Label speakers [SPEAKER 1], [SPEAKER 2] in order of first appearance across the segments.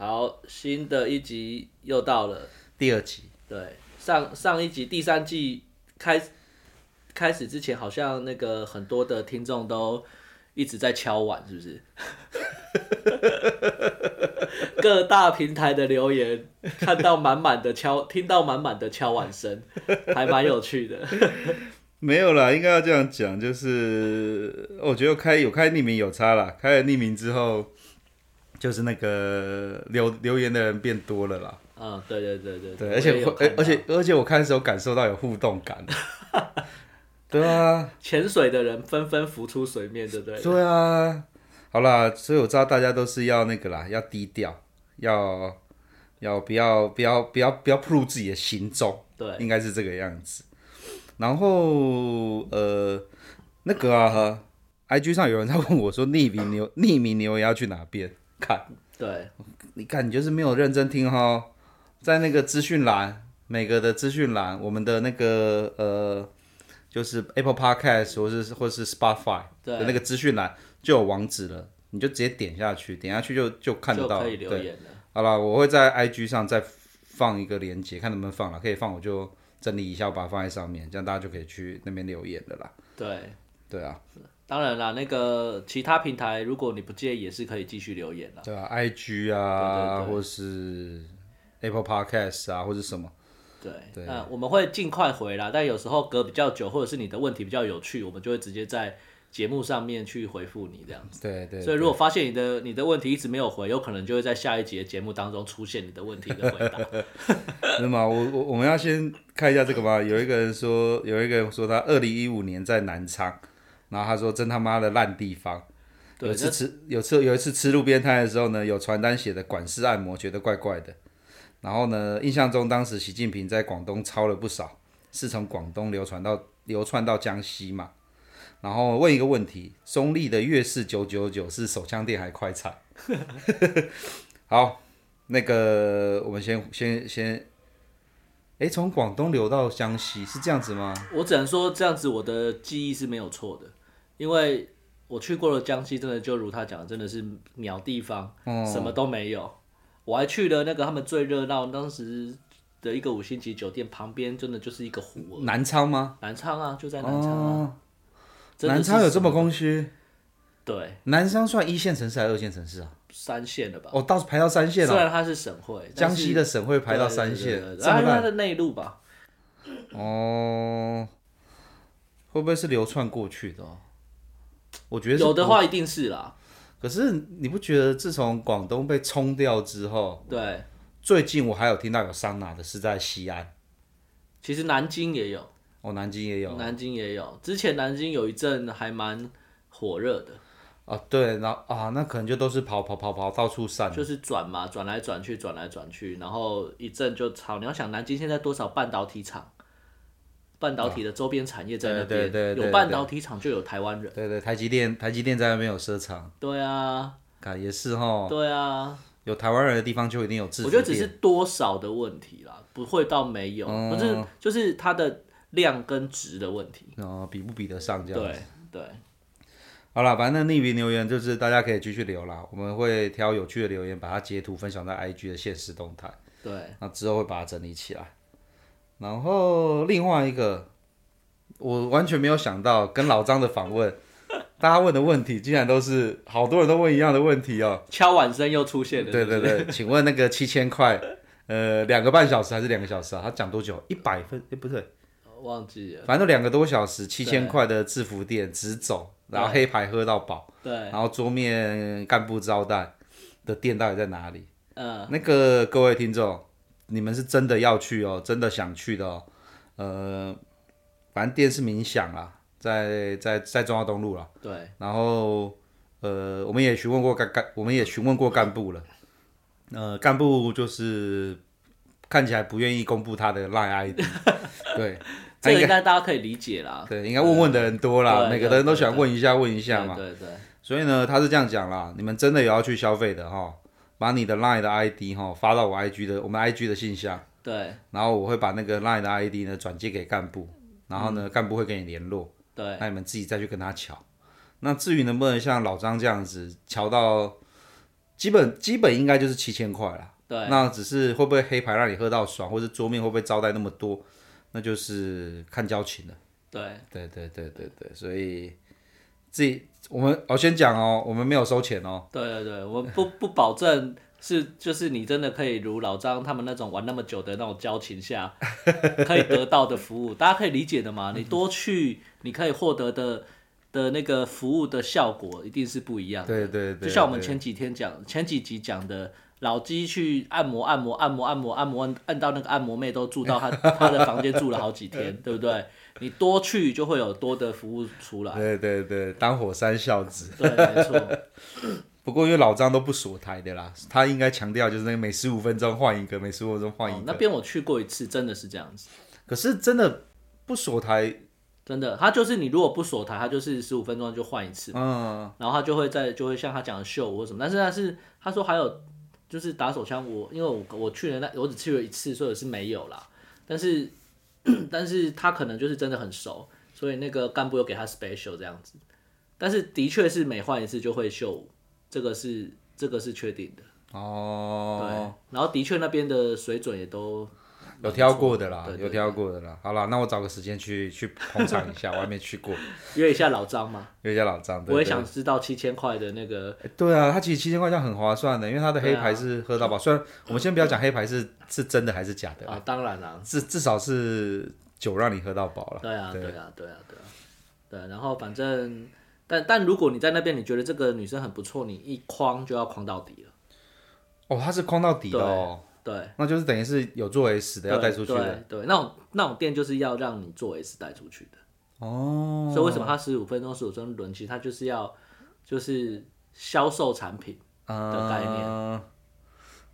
[SPEAKER 1] 好，新的一集又到了，
[SPEAKER 2] 第二集。
[SPEAKER 1] 对，上上一集第三季开开始之前，好像那个很多的听众都一直在敲碗，是不是？各大平台的留言，看到满满的敲，听到满满的敲碗声，还蛮有趣的。
[SPEAKER 2] 没有啦，应该要这样讲，就是我觉得开有开匿名有差啦，开了匿名之后。就是那个留留言的人变多了啦。
[SPEAKER 1] 嗯，对对对对。
[SPEAKER 2] 对，而且而且而且我看的时候感受到有互动感。对啊。
[SPEAKER 1] 潜水的人纷纷浮出水面，对不对？
[SPEAKER 2] 对啊。好啦，所以我知道大家都是要那个啦，要低调，要要不要不要不要不要暴露自己的行踪。
[SPEAKER 1] 对。应
[SPEAKER 2] 该是这个样子。然后呃，那个啊，IG 上有人在问我说，匿名牛匿名留言要去哪边？看，
[SPEAKER 1] 对，
[SPEAKER 2] 你看你就是没有认真听哈，在那个资讯栏，每个的资讯栏，我们的那个呃，就是 Apple Podcast 或是或是 Spotify 的那个资讯栏就有网址了，你就直接点下去，点下去就就看得到，
[SPEAKER 1] 可以留言了。
[SPEAKER 2] 好了，我会在 IG 上再放一个链接，看能不能放了，可以放我就整理一下，我把它放在上面，这样大家就可以去那边留言的啦。
[SPEAKER 1] 对，
[SPEAKER 2] 对啊。
[SPEAKER 1] 当然啦，那个其他平台，如果你不介意，也是可以继续留言的。
[SPEAKER 2] 对啊，IG 啊，对对对，或是 Apple Podcast 啊，或者什么。
[SPEAKER 1] 对对。那我们会尽快回啦，但有时候隔比较久，或者是你的问题比较有趣，我们就会直接在节目上面去回复你这样子。
[SPEAKER 2] 对，对对。
[SPEAKER 1] 所以如果发现你的你的问题一直没有回，有可能就会在下一集的节目当中出现你的问题的回答。
[SPEAKER 2] 那么我我我们要先看一下这个吗？有一个人说，有一个人说他二零一五年在南昌。然后他说：“真他妈的烂地方！有次吃有次有一次吃路边摊的时候呢，有传单写的管式按摩，觉得怪怪的。然后呢，印象中当时习近平在广东抄了不少，是从广东流传到流窜到江西嘛。然后问一个问题：中立的粤式九九九是手枪店还快餐？好，那个我们先先先，哎，从广东流到江西是这样子吗？
[SPEAKER 1] 我只能说这样子，我的记忆是没有错的。”因为我去过了江西，真的就如他讲的，真的是鸟地方，嗯，什么都没有。我还去了那个他们最热闹当时的一个五星级酒店旁边，真的就是一个湖。
[SPEAKER 2] 南昌吗？
[SPEAKER 1] 南昌啊，就在南昌啊。哦，
[SPEAKER 2] 南昌有这么空虚？
[SPEAKER 1] 对。
[SPEAKER 2] 南昌算一线城市还是二线城市啊？
[SPEAKER 1] 三线的吧。
[SPEAKER 2] 哦，到排到三线了。
[SPEAKER 1] 虽然它是省会，
[SPEAKER 2] 江西的省会排到三线，
[SPEAKER 1] 然后它的内陆吧。
[SPEAKER 2] 哦。会不会是流窜过去的？我觉得
[SPEAKER 1] 有的话一定是啦，
[SPEAKER 2] 可是你不觉得自从广东被冲掉之后，
[SPEAKER 1] 对，
[SPEAKER 2] 最近我还有听到有桑拿的是在西安，
[SPEAKER 1] 其实南京也有，
[SPEAKER 2] 哦，南京也有，
[SPEAKER 1] 南京也有，之前南京有一阵还蛮火热的，
[SPEAKER 2] 啊，对，然后啊，那可能就都是跑跑跑跑到处散，
[SPEAKER 1] 就是转嘛，转来转去，转来转去，然后一阵就吵。你要想南京现在多少半导体厂？半导体的周边产业在那边，对对对对，有半导体厂就有台湾人。
[SPEAKER 2] 对对，台积电，台积电在那边有设厂。
[SPEAKER 1] 对啊，
[SPEAKER 2] 也是哈。
[SPEAKER 1] 对啊，
[SPEAKER 2] 有台湾人的地方就一定有制。
[SPEAKER 1] 我觉得只是多少的问题啦，不会到没有，可是就是它的量跟值的问题。
[SPEAKER 2] 哦，比不比得上这样子？
[SPEAKER 1] 对对。
[SPEAKER 2] 好了，反正匿名留言就是大家可以继续留啦，我们会挑有趣的留言，把它截图分享在 IG 的限时动态。
[SPEAKER 1] 对。
[SPEAKER 2] 那之后会把它整理起来。然后另外一个，我完全没有想到跟老张的访问，大家问的问题竟然都是好多人都问一样的问题哦。
[SPEAKER 1] 敲碗声又出现了。
[SPEAKER 2] 对对对，请问那个七千块，呃，两个半小时还是两个小时啊？他讲多久？一百分？哎，不对，
[SPEAKER 1] 忘记了。
[SPEAKER 2] 反正两个多小时，七千块的制服店直走，然后黑牌喝到饱。
[SPEAKER 1] 对。
[SPEAKER 2] 然后桌面干部招待的店到底在哪里？
[SPEAKER 1] 嗯。
[SPEAKER 2] 那个各位听众。你们是真的要去哦，真的想去的哦，呃，反正店是冥想啦，在在在中华东路啦。
[SPEAKER 1] 对。
[SPEAKER 2] 然后呃，我们也询问过干干，我们也询问过干部了，呃，干部就是看起来不愿意公布他的 Line ID，对，
[SPEAKER 1] 这个应该大家可以理解啦。
[SPEAKER 2] 对，应该问问的人多啦，每个人都喜欢问一下问一下嘛。
[SPEAKER 1] 对对，对。
[SPEAKER 2] 所以呢，他是这样讲啦，你们真的有要去消费的哈，把你的 Line 的 ID 哈发到我 IG 的我们 IG 的信箱。
[SPEAKER 1] 对。
[SPEAKER 2] 然后我会把那个 Line 的 ID 呢转接给干部，然后呢、嗯、干部会跟你联络。
[SPEAKER 1] 对。
[SPEAKER 2] 那你们自己再去跟他瞧。那至于能不能像老张这样子瞧到？基本基本应该就是七千块了，
[SPEAKER 1] 对，
[SPEAKER 2] 那只是会不会黑牌让你喝到爽，或者桌面会不会招待那么多，那就是看交情了。
[SPEAKER 1] 对，
[SPEAKER 2] 对对对对对，所以自己我们我先讲哦，我们没有收钱哦。
[SPEAKER 1] 对对对，我们不 不保证是就是你真的可以如老张他们那种玩那么久的那种交情下可以得到的服务，大家可以理解的嘛？你多去你可以获得的。的那个服务的效果一定是不一样的。
[SPEAKER 2] 对对对，
[SPEAKER 1] 就像我们前几天讲、前几集讲的，老鸡去按摩、按摩、按摩、按摩、按摩，按按到那个按摩妹都住到他他的房间住了好几天，对不对？你多去就会有多的服务出来。
[SPEAKER 2] 对对对，当火山孝子。
[SPEAKER 1] 对，没错。
[SPEAKER 2] 不过因为老张都不锁台的啦，他应该强调就是那个每十五分钟换一个，每十五分钟换一个。哦，
[SPEAKER 1] 那边我去过一次，真的是这样子。
[SPEAKER 2] 可是真的不锁台。
[SPEAKER 1] 真的，他就是你如果不锁台，他就是十五分钟就换一次，嗯，然后他就会在就会像他讲的秀或什么，但是他是他说还有就是打手枪，我因为我我去年那我只去了一次，所以是没有啦，但是 但是他可能就是真的很熟，所以那个干部又给他 special 这样子，但是的确是每换一次就会秀，这个是这个是确定的。哦，对，然后的确那边的水准也都。
[SPEAKER 2] 有挑过的啦，有挑过的啦。好了，那我找个时间去去捧场一下，我还没去过。
[SPEAKER 1] 约一下老张嘛，
[SPEAKER 2] 约一下老张。
[SPEAKER 1] 我也想知道七千块的那个。
[SPEAKER 2] 对啊，他其实七千块这样很划算的，因为他的黑牌是喝到饱。虽然我们先不要讲黑牌是是真的还是假的
[SPEAKER 1] 啊，当然啦，
[SPEAKER 2] 至至少是酒让你喝到饱了。
[SPEAKER 1] 对啊，对啊，对啊，对啊。对，然后反正，但但如果你在那边，你觉得这个女生很不错，你一框就要框到底了。
[SPEAKER 2] 哦，他是框到底的哦。
[SPEAKER 1] 对，
[SPEAKER 2] 那就是等于是有做 S 的要带出去的。
[SPEAKER 1] 对，对，那种那种店就是要让你做 S 带出去的。哦。所以为什么他十五分钟十五分钟轮？其实他就是要就是销售产品的概念。嗯。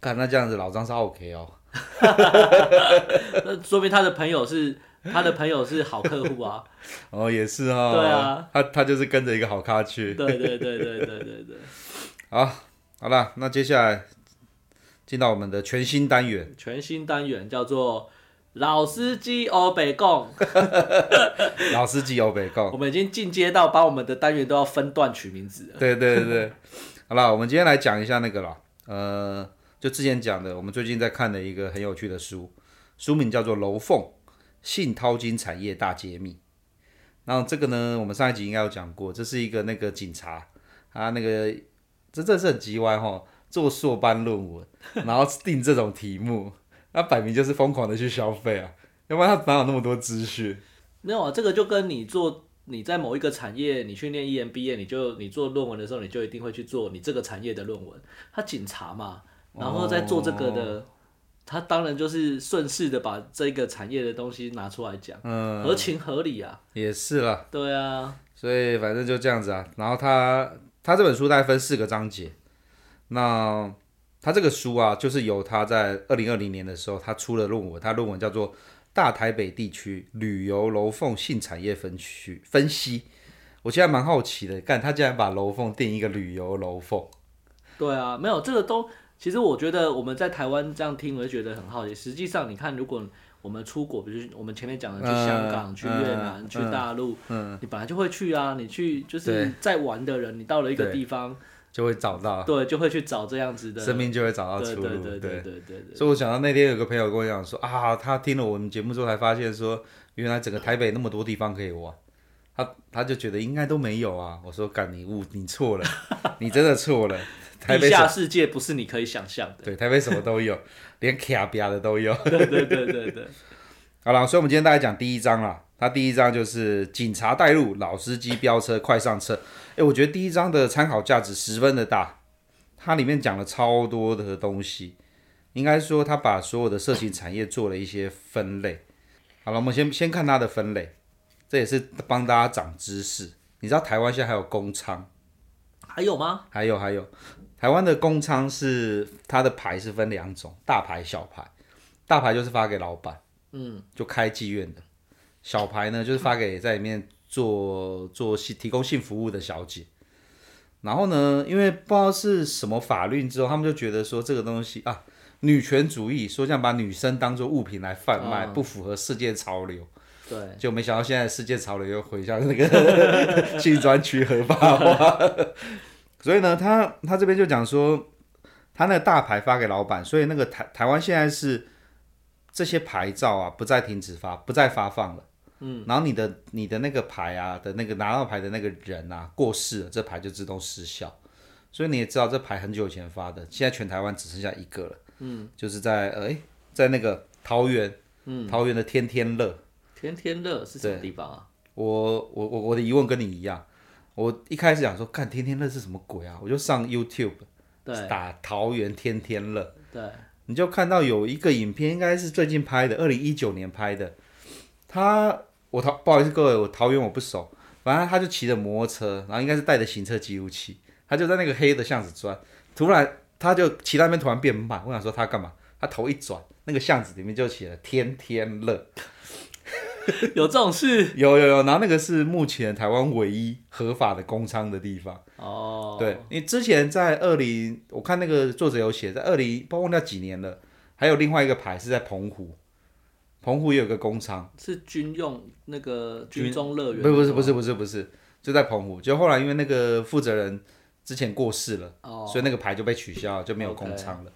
[SPEAKER 2] 看那这样子，老张是 OK 哦。
[SPEAKER 1] 那说明他的朋友是他的朋友是好客户啊。
[SPEAKER 2] 哦，也是啊。
[SPEAKER 1] 对啊。
[SPEAKER 2] 他他就是跟着一个好咖去。
[SPEAKER 1] 对对对对对对对。
[SPEAKER 2] 好，好了，那接下来。进到我们的全新单元，
[SPEAKER 1] 全新单元叫做老司机欧北共，
[SPEAKER 2] 老司机欧北共，
[SPEAKER 1] 我们已经进阶到把我们的单元都要分段取名字了。
[SPEAKER 2] 对对对，好了，我们今天来讲一下那个了，呃，就之前讲的，我们最近在看的一个很有趣的书，书名叫做《楼凤信淘金产业大揭秘》。然后这个呢，我们上一集应该有讲过，这是一个那个警察，他那个这真是很机歪哈。做硕班论文，然后定这种题目，那摆明就是疯狂的去消费啊！要不然他哪有那么多资讯？
[SPEAKER 1] 没有啊，这个就跟你做你在某一个产业，你去念 EMBA，你就你做论文的时候，你就一定会去做你这个产业的论文。他警察嘛，然后在做这个的，哦、他当然就是顺势的把这个产业的东西拿出来讲，嗯，合情合理啊。
[SPEAKER 2] 也是啦。
[SPEAKER 1] 对啊。
[SPEAKER 2] 所以反正就这样子啊。然后他他这本书大概分四个章节。那他这个书啊，就是由他在二零二零年的时候，他出了论文，他论文叫做《大台北地区旅游楼凤性产业分区分析》。我现在蛮好奇的，干他竟然把楼凤定一个旅游楼凤。
[SPEAKER 1] 对啊，没有这个都，其实我觉得我们在台湾这样听，我就觉得很好奇。实际上，你看，如果我们出国，比如我们前面讲的去香港、嗯、去越南、嗯、去大陆，嗯，你本来就会去啊。你去就是在玩的人，你到了一个地方。
[SPEAKER 2] 就会找到，
[SPEAKER 1] 对，就会去找这样子的，
[SPEAKER 2] 生命就会找到出路，
[SPEAKER 1] 对对对对对对。
[SPEAKER 2] 所以我想到那天有个朋友跟我讲说啊，他听了我们节目之后才发现说，原来整个台北那么多地方可以玩，他他就觉得应该都没有啊。我说干你误，你错了，你真的错了。台北
[SPEAKER 1] 地下世界不是你可以想象的。
[SPEAKER 2] 对，台北什么都有，连卡比亚的都有。
[SPEAKER 1] 对对对对对。
[SPEAKER 2] 好了，所以我们今天大概讲第一章啦。他第一章就是警察带路，老司机飙车，快上车。诶，我觉得第一章的参考价值十分的大，它里面讲了超多的东西。应该说，它把所有的色情产业做了一些分类。好了，我们先先看它的分类，这也是帮大家长知识。你知道台湾现在还有公娼？
[SPEAKER 1] 还有吗？
[SPEAKER 2] 还有还有，台湾的公娼是它的牌是分两种，大牌、小牌。大牌就是发给老板，嗯，就开妓院的。小牌呢，就是发给在里面做做性提供性服务的小姐。然后呢，因为不知道是什么法律之后，他们就觉得说这个东西啊，女权主义，说这样把女生当做物品来贩卖，不符合世界潮流。
[SPEAKER 1] 对，
[SPEAKER 2] 就没想到现在世界潮流又回向那个 性专区合法化。所以呢，他他这边就讲说，他那个大牌发给老板，所以那个台台湾现在是这些牌照啊，不再停止发，不再发放了。嗯，然后你的你的那个牌啊的那个拿到牌的那个人啊过世了，这牌就自动失效。所以你也知道，这牌很久以前发的，现在全台湾只剩下一个了。嗯，就是在呃，诶，在那个桃园，嗯，桃园的天天乐。
[SPEAKER 1] 天天乐是什么地方啊？
[SPEAKER 2] 我我我我的疑问跟你一样，我一开始想说，看天天乐是什么鬼啊？我就上 YouTube，对，打桃园天天乐，对，你就看到有一个影片，应该是最近拍的，二零一九年拍的。他我桃不好意思各位，我桃园我不熟，反正他就骑着摩托车，然后应该是带着行车记录器，他就在那个黑的巷子转，突然他就骑那边突然变慢，我想说他干嘛？他头一转，那个巷子里面就写了天天乐。
[SPEAKER 1] 有这种事？
[SPEAKER 2] 有有有，然后那个是目前台湾唯一合法的公娼的地方。哦，对，你之前在二零，我看那个作者有写，在二零，包括那几年了，还有另外一个牌是在澎湖，澎湖也有个工厂，
[SPEAKER 1] 是军用那个军中乐园。
[SPEAKER 2] 不是不是不是不是不是，就在澎湖，就后来因为那个负责人之前过世了，哦，所以那个牌就被取消了，就没有工厂了。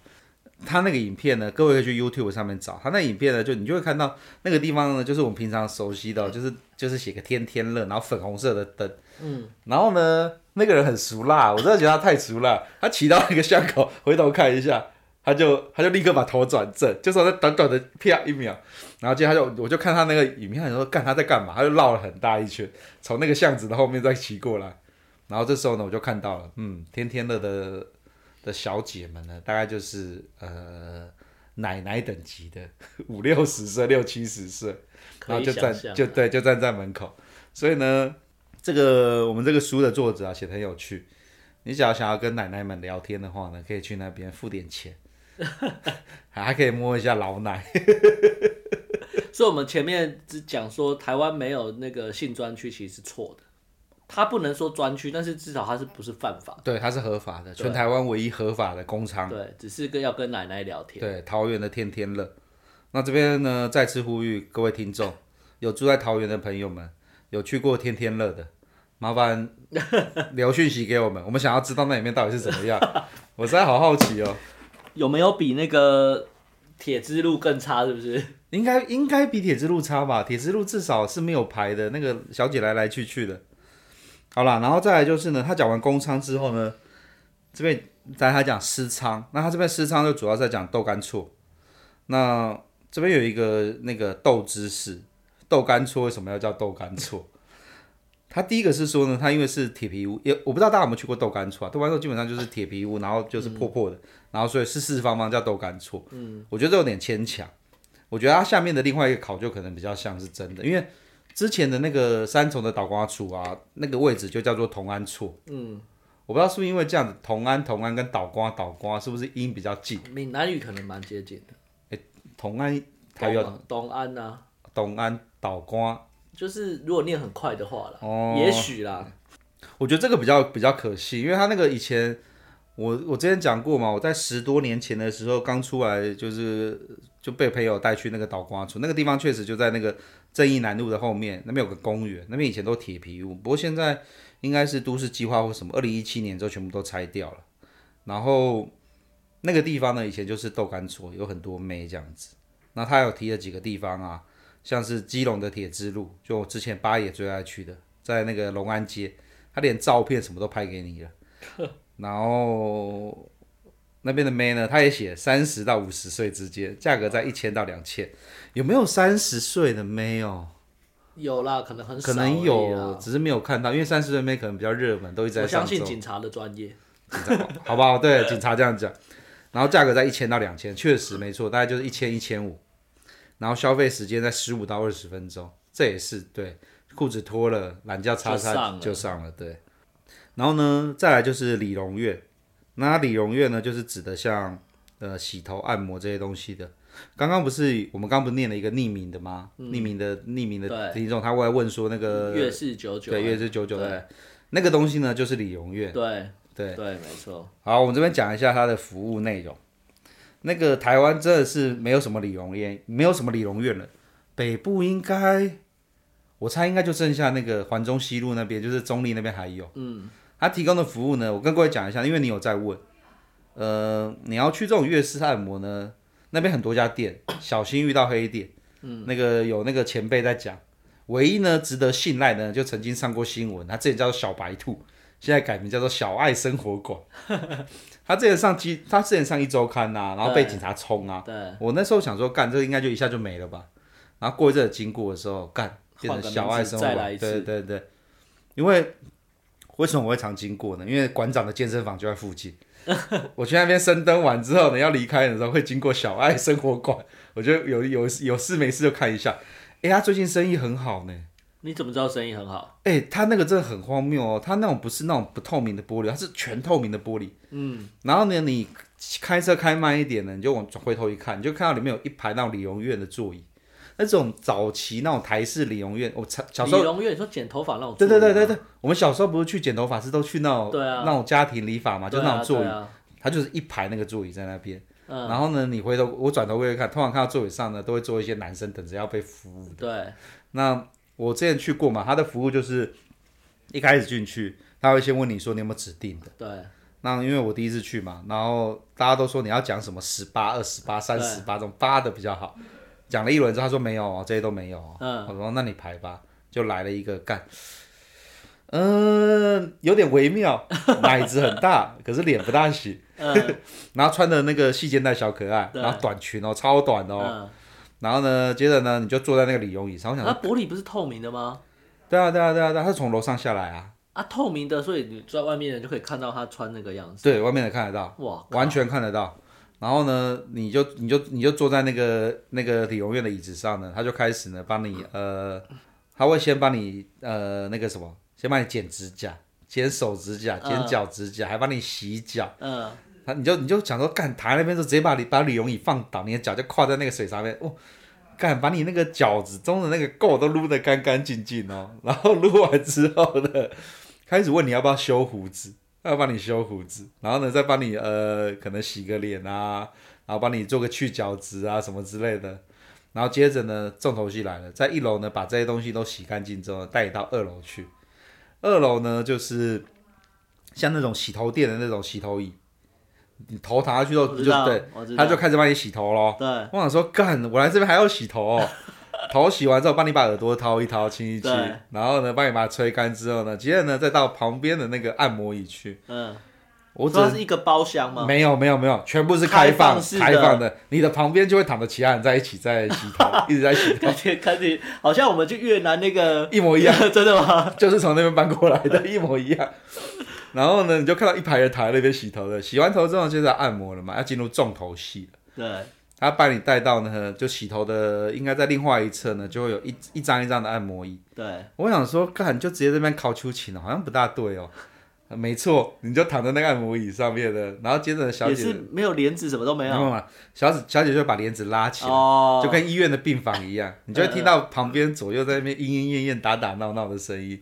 [SPEAKER 2] 他那个影片呢，各位可以去 YouTube 上面找。他那影片呢，就你就会看到那个地方呢，就是我们平常熟悉的，就是就是写个天天乐，然后粉红色的灯。嗯。然后呢，那个人很俗辣，我真的觉得他太俗辣。他骑到那个巷口，回头看一下，他就他就立刻把头转正，就说那短短的啪一秒，然后接着他就我就看他那个影片，他说干他在干嘛？他就绕了很大一圈，从那个巷子的后面再骑过来。然后这时候呢，我就看到了，嗯，天天乐的。的小姐们呢，大概就是呃奶奶等级的，五六十岁、六七十岁，然后就站就对，就站在门口。所以呢，这个我们这个书的作者啊，写的很有趣。你只要想要跟奶奶们聊天的话呢，可以去那边付点钱，还可以摸一下老奶。
[SPEAKER 1] 所以，我们前面只讲说台湾没有那个性专区，其实是错的。他不能说专区，但是至少他是不是犯法？
[SPEAKER 2] 对，他是合法的，全台湾唯一合法的工厂。
[SPEAKER 1] 对，只是跟要跟奶奶聊天。
[SPEAKER 2] 对，桃园的天天乐。那这边呢，再次呼吁各位听众，有住在桃园的朋友们，有去过天天乐的，麻烦留讯息给我们，我们想要知道那里面到底是怎么样。我实在好好奇哦，
[SPEAKER 1] 有没有比那个铁之路更差？是不是？
[SPEAKER 2] 应该应该比铁之路差吧？铁之路至少是没有牌的，那个小姐来来去去的。好啦，然后再来就是呢，他讲完公仓之后呢，这边再他讲私仓，那他这边私仓就主要在讲豆干厝。那这边有一个那个豆知识，豆干厝为什么要叫豆干厝？他第一个是说呢，他因为是铁皮屋，也我不知道大家有没有去过豆干厝啊？豆干厝基本上就是铁皮屋，然后就是破破的，然后所以四四方方叫豆干厝。嗯，我觉得这有点牵强。我觉得它下面的另外一个考究可能比较像是真的，因为。之前的那个三重的倒瓜厝啊，那个位置就叫做同安厝。嗯，我不知道是不是因为这样子，同安、同安跟倒瓜、倒瓜是不是音比较近？
[SPEAKER 1] 闽南语可能蛮接近的。
[SPEAKER 2] 哎、欸，同安还有
[SPEAKER 1] 东安呐，
[SPEAKER 2] 东安倒瓜，
[SPEAKER 1] 就是如果念很快的话了，哦，也许啦。
[SPEAKER 2] 我觉得这个比较比较可惜，因为他那个以前我我之前讲过嘛，我在十多年前的时候刚出来，就是就被朋友带去那个岛瓜村，那个地方确实就在那个。正义南路的后面，那边有个公园，那边以前都铁皮屋，不过现在应该是都市计划或什么，二零一七年之后全部都拆掉了。然后那个地方呢，以前就是豆干厝，有很多妹这样子。那他有提了几个地方啊，像是基隆的铁之路，就我之前八爷最爱去的，在那个龙安街，他连照片什么都拍给你了。然后那边的妹呢，他也写三十到五十岁之间，价格在一千到两千。有没有三十岁的妹哦？
[SPEAKER 1] 有啦，可能很少，
[SPEAKER 2] 可能有，只是没有看到，因为三十岁妹可能比较热门，都一直在。
[SPEAKER 1] 我相信警察的专业，
[SPEAKER 2] 好不好？对，警察这样讲，然后价格在一千到两千，确实没错，大概就是一千一千五，然后消费时间在十五到二十分钟，这也是对，裤子脱了，懒觉擦擦就上了，对。然后呢，再来就是理容院，那理容院呢，就是指的像呃洗头、按摩这些东西的。刚刚不是我们刚刚不是念了一个匿名的吗？嗯、匿名的匿名的听众，他过来问说那个
[SPEAKER 1] 月是九九，
[SPEAKER 2] 对，月是九九的那个东西呢，就是理容院。
[SPEAKER 1] 对
[SPEAKER 2] 对
[SPEAKER 1] 对，没错。
[SPEAKER 2] 好，我们这边讲一下它的服务内容。那个台湾真的是没有什么理容院，没有什么理容院了。北部应该，我猜应该就剩下那个环中西路那边，就是中立那边还有。嗯。他提供的服务呢，我跟各位讲一下，因为你有在问。呃，你要去这种月式按摩呢，那边很多家店，小心遇到黑店。嗯。那个有那个前辈在讲，唯一呢值得信赖的，就曾经上过新闻，他之前叫做小白兔，现在改名叫做小爱生活馆。他之前上机，他之前上一周刊呐、啊，然后被警察冲啊。对。我那时候想说，干这个应该就一下就没了吧。然后过一阵经过的时候，干变成小爱生活馆。对对对。因为为什么我会常经过呢？因为馆长的健身房就在附近。我去那边深蹲完之后呢，要离开的时候会经过小爱生活馆。我觉得有有有事没事就看一下。哎，他最近生意很好呢。
[SPEAKER 1] 你怎么知道生意很好？
[SPEAKER 2] 哎、欸，他那个真的很荒谬哦，他那种不是那种不透明的玻璃，它是全透明的玻璃。嗯，然后呢，你开车开慢一点呢，你就往回头一看，你就看到里面有一排那种理容院的座椅，那种早期那种台式理容院，我小时候理
[SPEAKER 1] 容院，你说剪头发那种？
[SPEAKER 2] 对对对对对，我们小时候不是去剪头发是都去那种
[SPEAKER 1] 对啊，
[SPEAKER 2] 那种家庭理发嘛，就那种座椅，它就是一排那个座椅在那边。嗯，然后呢，你回头我转头过去看，通常看到座椅上呢，都会坐一些男生等着要被服务的。对，那。我之前去过嘛，他的服务就是一开始进去，他会先问你说你有没有指定的。对。那因为我第一次去嘛，然后大家都说你要讲什么十八、二十八、三十八这种八的比较好。讲了一轮之后，他说没有哦，这些都没有哦。嗯。我说那你排吧，就来了一个干，嗯、呃，有点微妙，奶子很大，可是脸不大行。嗯、然后穿的那个细肩带小可爱，然后短裙哦，超短哦。嗯然后呢，接着呢，你就坐在那个理容椅上。我想，
[SPEAKER 1] 那玻璃不是透明的吗？
[SPEAKER 2] 对啊，对啊，对啊，对啊，他是从楼上下来啊。
[SPEAKER 1] 啊，透明的，所以你坐在外面的就可以看到他穿那个样子。
[SPEAKER 2] 对，外面的看得到。哇，完全看得到。然后呢，你就你就你就坐在那个那个理容院的椅子上呢，他就开始呢帮你呃，他会先帮你呃那个什么，先帮你剪指甲、剪手指甲、剪脚指甲，嗯、还帮你洗脚。嗯。他你就你就想说，干躺在那边就直接把你把理容椅放倒，你的脚就跨在那个水上面，哦，干把你那个脚趾中的那个垢都撸得干干净净哦，然后撸完之后呢，开始问你要不要修胡子，要帮你修胡子，然后呢再帮你呃可能洗个脸啊，然后帮你做个去角质啊什么之类的，然后接着呢重头戏来了，在一楼呢把这些东西都洗干净之后带你到二楼去，二楼呢就是像那种洗头店的那种洗头椅。你头躺下去之后，就对，他就开始帮你洗头咯。对，我想说，干，我来这边还要洗头哦。头洗完之后，帮你把耳朵掏一掏，清一清，然后呢，帮你把它吹干之后呢，接着呢，再到旁边的那个按摩椅去。嗯，
[SPEAKER 1] 我只是一个包厢吗？
[SPEAKER 2] 没有，没有，没有，全部是开放开放的。你的旁边就会躺着其他人在一起在洗头，一直在洗头。
[SPEAKER 1] 感觉好像我们去越南那个
[SPEAKER 2] 一模一样，
[SPEAKER 1] 真的吗？
[SPEAKER 2] 就是从那边搬过来的，一模一样。然后呢，你就看到一排人躺在那边洗头的，洗完头之后就是按摩了嘛，要进入重头戏了。对，他把你带到呢，就洗头的，应该在另外一侧呢，就会有一一张一张的按摩椅。对，我想说，干就直接这边靠秋千了，好像不大对哦。没错，你就躺在那个按摩椅上面的，然后接着小姐
[SPEAKER 1] 也是没有帘子，什么都没有。没有嘛，
[SPEAKER 2] 小姐小姐就把帘子拉起来，哦、就跟医院的病房一样，你就会听到旁边左右在那边莺莺燕燕、打打闹闹的声音。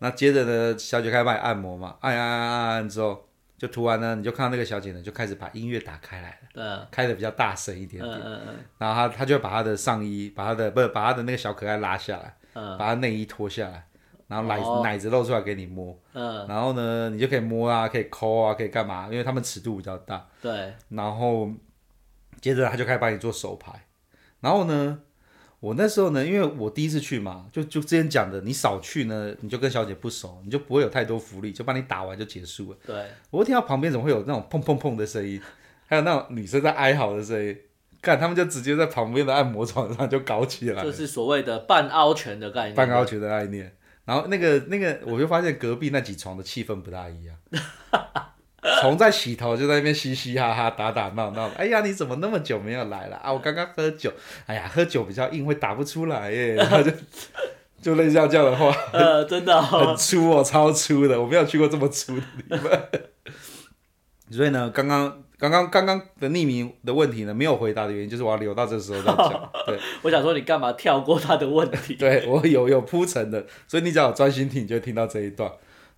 [SPEAKER 2] 那接着呢，小姐开始帮你按摩嘛，按按按按按之后，就涂完呢，你就看到那个小姐呢，就开始把音乐打开来了，对，开的比较大声一点点，嗯嗯嗯，然后她她就把她的上衣，把她的不是把她的那个小可爱拉下来，嗯，把她内衣脱下来，然后奶、哦、奶子露出来给你摸，嗯，然后呢，你就可以摸啊，可以抠啊，可以干嘛？因为他们尺度比较大，对，然后接着他就开始帮你做手牌，然后呢。我那时候呢，因为我第一次去嘛，就就之前讲的，你少去呢，你就跟小姐不熟，你就不会有太多福利，就帮你打完就结束了。对，我听到旁边怎么会有那种砰砰砰的声音，还有那种女生在哀嚎的声音，看他们就直接在旁边的按摩床上就搞起来了，
[SPEAKER 1] 就是所谓的半凹拳的概念。
[SPEAKER 2] 半凹拳的概念，然后那个那个，我就发现隔壁那几床的气氛不大一样。从在洗头就在那边嘻嘻哈哈打打闹闹，哎呀，你怎么那么久没有来了啊？我刚刚喝酒，哎呀，喝酒比较硬，会打不出来耶。然后就就类似这样的话，
[SPEAKER 1] 呃，真的、哦、
[SPEAKER 2] 很粗哦，超粗的，我没有去过这么粗的地方。所以呢，刚刚刚刚刚刚的匿名的问题呢，没有回答的原因就是我要留到这时候再讲。对，
[SPEAKER 1] 我想说你干嘛跳过他的问题？
[SPEAKER 2] 对我有有铺陈的，所以你只要有专心听，你就会听到这一段。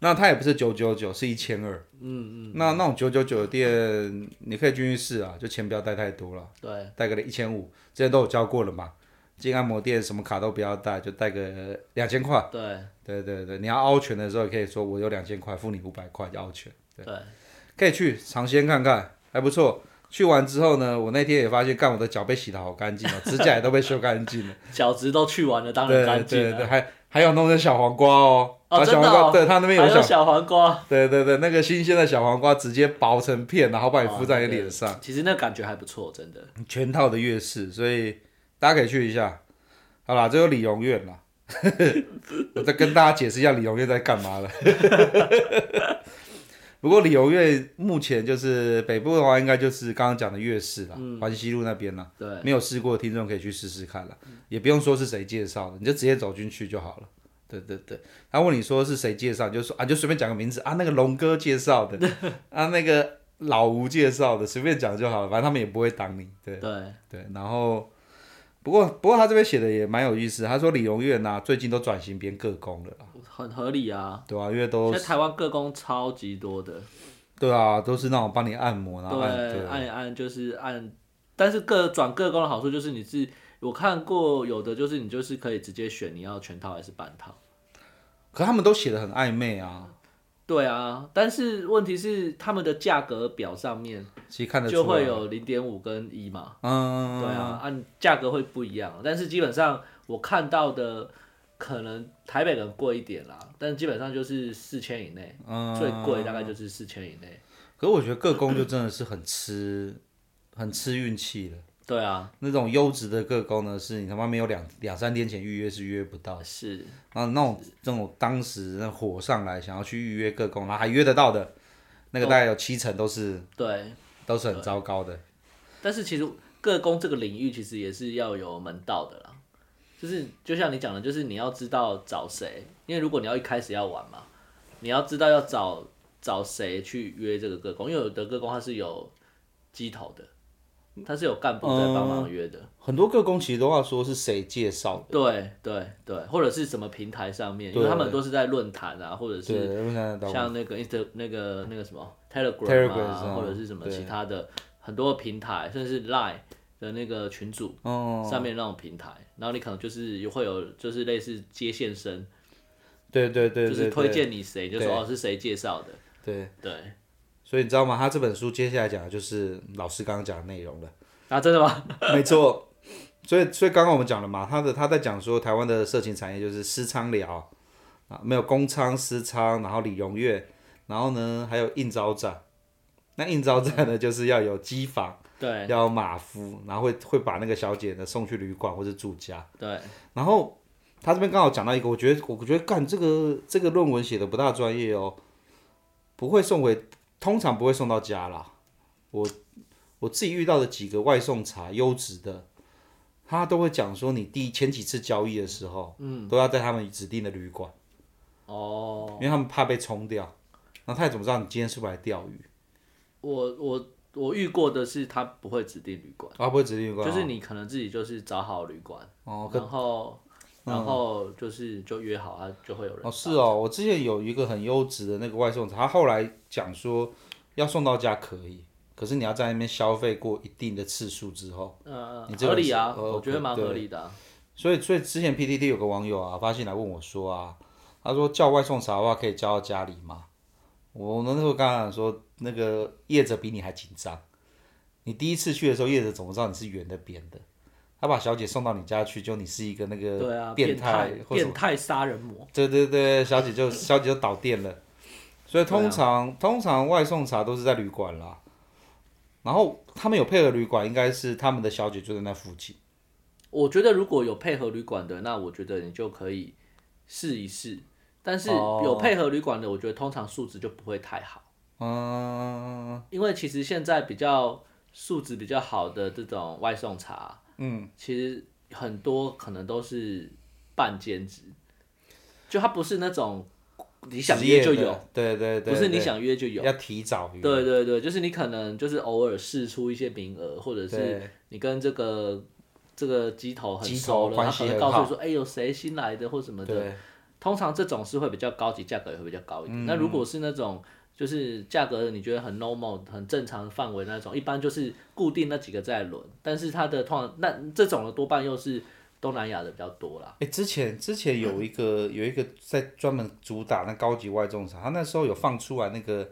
[SPEAKER 2] 那它也不是九九九，是一千二。嗯嗯。那那种九九九的店，你可以进去试啊，就钱不要带太多了。
[SPEAKER 1] 对。
[SPEAKER 2] 带个一千五，之前都有教过了嘛。进按摩店什么卡都不要带，就带个两千块。
[SPEAKER 1] 对。
[SPEAKER 2] 对对对，你要凹拳的时候，也可以说我有两千块，付你五百块就凹拳。对。
[SPEAKER 1] 对
[SPEAKER 2] 可以去尝鲜看看，还不错。去完之后呢，我那天也发现，干我的脚被洗得好干净哦，指甲也都被修干净了，
[SPEAKER 1] 脚趾都去完了，当然干净了。
[SPEAKER 2] 对对对，还还有弄成小黄瓜哦，
[SPEAKER 1] 哦，
[SPEAKER 2] 小黄瓜，哦、对他那边有小，
[SPEAKER 1] 有小黄瓜。
[SPEAKER 2] 对对对，那个新鲜的小黄瓜直接薄成片，然后把你敷在你脸上，哦。
[SPEAKER 1] 其实那感觉还不错，真的。
[SPEAKER 2] 全套的月式，所以大家可以去一下。好啦，这有理容院啦，我再跟大家解释一下理容院在干嘛了。不过理容院目前就是北部的话，应该就是刚刚讲的月式啦，环西路那边啦。
[SPEAKER 1] 对，
[SPEAKER 2] 没有试过的听众可以去试试看啦，也不用说是谁介绍的，你就直接走进去就好了。对对对，他问你说是谁介绍，就说啊，就随便讲个名字啊，那个龙哥介绍的，啊，那个老吴介绍的，随便讲就好了，反正他们也不会挡你。对
[SPEAKER 1] 对
[SPEAKER 2] 对，然后。不过，不过他这边写的也蛮有意思。他说李荣院呐，最近都转型变个工了，
[SPEAKER 1] 很合理啊。
[SPEAKER 2] 对啊，因为都
[SPEAKER 1] 在台湾个工超级多的。
[SPEAKER 2] 对啊，都是那种帮你按摩，然后按
[SPEAKER 1] 对按一按就是按。但是个转个工的好处就是你是，我看过有的就是你就是可以直接选你要全套还是半套。
[SPEAKER 2] 可他们都写的很暧昧啊。
[SPEAKER 1] 对啊，但是问题是他们的价格表上面
[SPEAKER 2] 其实看得
[SPEAKER 1] 就会有零点五跟一嘛，
[SPEAKER 2] 嗯，
[SPEAKER 1] 对啊，按价格会不一样，但是基本上我看到的可能台北人贵一点啦，但基本上就是四千以内，嗯，最贵大概就是四千以内。
[SPEAKER 2] 可是我觉得各工就真的是很吃，很吃运气的。
[SPEAKER 1] 对啊，
[SPEAKER 2] 那种优质的个工呢，是你他妈没有两两三天前预约是约不到，
[SPEAKER 1] 是，
[SPEAKER 2] 然后那种这种当时那火上来想要去预约个工，然后还约得到的，那个大概有七成都是，
[SPEAKER 1] 对，
[SPEAKER 2] 都是很糟糕的。
[SPEAKER 1] 但是其实个工这个领域其实也是要有门道的啦，就是就像你讲的，就是你要知道找谁，因为如果你要一开始要玩嘛，你要知道要找找谁去约这个个工，因为有的个工它是有机头的。他是有干部在帮忙约的，
[SPEAKER 2] 嗯、很多个工其实都要说是谁介绍的，
[SPEAKER 1] 对对对，或者是什么平台上面，因为他们都是在论坛啊，或者是像那个那个那个什么 Telegram 啊，或者是什么其他的很多平台，甚至是 Line 的那个群组上面那种平台，然后你可能就是会有就是类似接线生，
[SPEAKER 2] 对对对，
[SPEAKER 1] 就是推荐你谁，就说哦是谁介绍的，
[SPEAKER 2] 对。
[SPEAKER 1] 对。
[SPEAKER 2] 所以你知道吗？他这本书接下来讲的就是老师刚刚讲的内容了。
[SPEAKER 1] 啊，真的吗？
[SPEAKER 2] 没错。所以，所以刚刚我们讲了嘛，他的他在讲说台湾的色情产业就是私娼寮啊，没有公娼私娼，然后李荣月，然后呢还有应招站。那应招站呢，就是要有机房，
[SPEAKER 1] 对，
[SPEAKER 2] 要有马夫，然后会会把那个小姐呢送去旅馆或者住家。
[SPEAKER 1] 对。然
[SPEAKER 2] 后他这边刚好讲到一个，我觉得我觉得干这个这个论文写的不大专业哦，不会送回。通常不会送到家啦，我我自己遇到的几个外送茶优质的，他都会讲说，你第前几次交易的时候，嗯，都要在他们指定的旅馆，
[SPEAKER 1] 哦，
[SPEAKER 2] 因为他们怕被冲掉，那他也怎么知道你今天是不是来钓鱼？
[SPEAKER 1] 我我我遇过的是他不会指定旅馆，
[SPEAKER 2] 他不会指定旅馆，
[SPEAKER 1] 就是你可能自己就是找好旅馆，哦，然后。然后就是就约好啊，就会有人
[SPEAKER 2] 哦。是哦，我之前有一个很优质的那个外送，他后来讲说要送到家可以，可是你要在那边消费过一定的次数之后，
[SPEAKER 1] 嗯
[SPEAKER 2] 你
[SPEAKER 1] 合理啊，我觉得蛮合理的啊。
[SPEAKER 2] 所以所以之前 PTT 有个网友啊发信来问我说啊，他说叫外送茶的话可以叫到家里吗？我那时候刚刚说那个业者比你还紧张，你第一次去的时候业者怎么知道你是圆的扁的？他把小姐送到你家去，就你是一个那个变态，
[SPEAKER 1] 变态杀人魔。
[SPEAKER 2] 对对对，小姐就小姐就倒店了。所以通常、啊、通常外送茶都是在旅馆啦。然后他们有配合旅馆，应该是他们的小姐就在那附近。
[SPEAKER 1] 我觉得如果有配合旅馆的，那我觉得你就可以试一试。但是有配合旅馆的，我觉得通常素质就不会太好。
[SPEAKER 2] 嗯，
[SPEAKER 1] 因为其实现在比较素质比较好的这种外送茶。
[SPEAKER 2] 嗯，
[SPEAKER 1] 其实很多可能都是半兼职，就他不是那种你想约就有，
[SPEAKER 2] 对对对，
[SPEAKER 1] 不是你想约就有，
[SPEAKER 2] 要提早约。
[SPEAKER 1] 对对对，就是你可能就是偶尔试出一些名额，或者是你跟这个这个机头很熟了，他可能告诉你说，哎，有谁新来的或什么的。通常这种是会比较高级，价格也会比较高一点。那如果是那种就是价格你觉得很 normal、很正常范围那种，一般就是固定那几个在轮，但是它的通常那这种的多半又是。东南亚的比较多啦。哎、欸，
[SPEAKER 2] 之前之前有一个、嗯、有一个在专门主打那高级外送茶，他那时候有放出来那个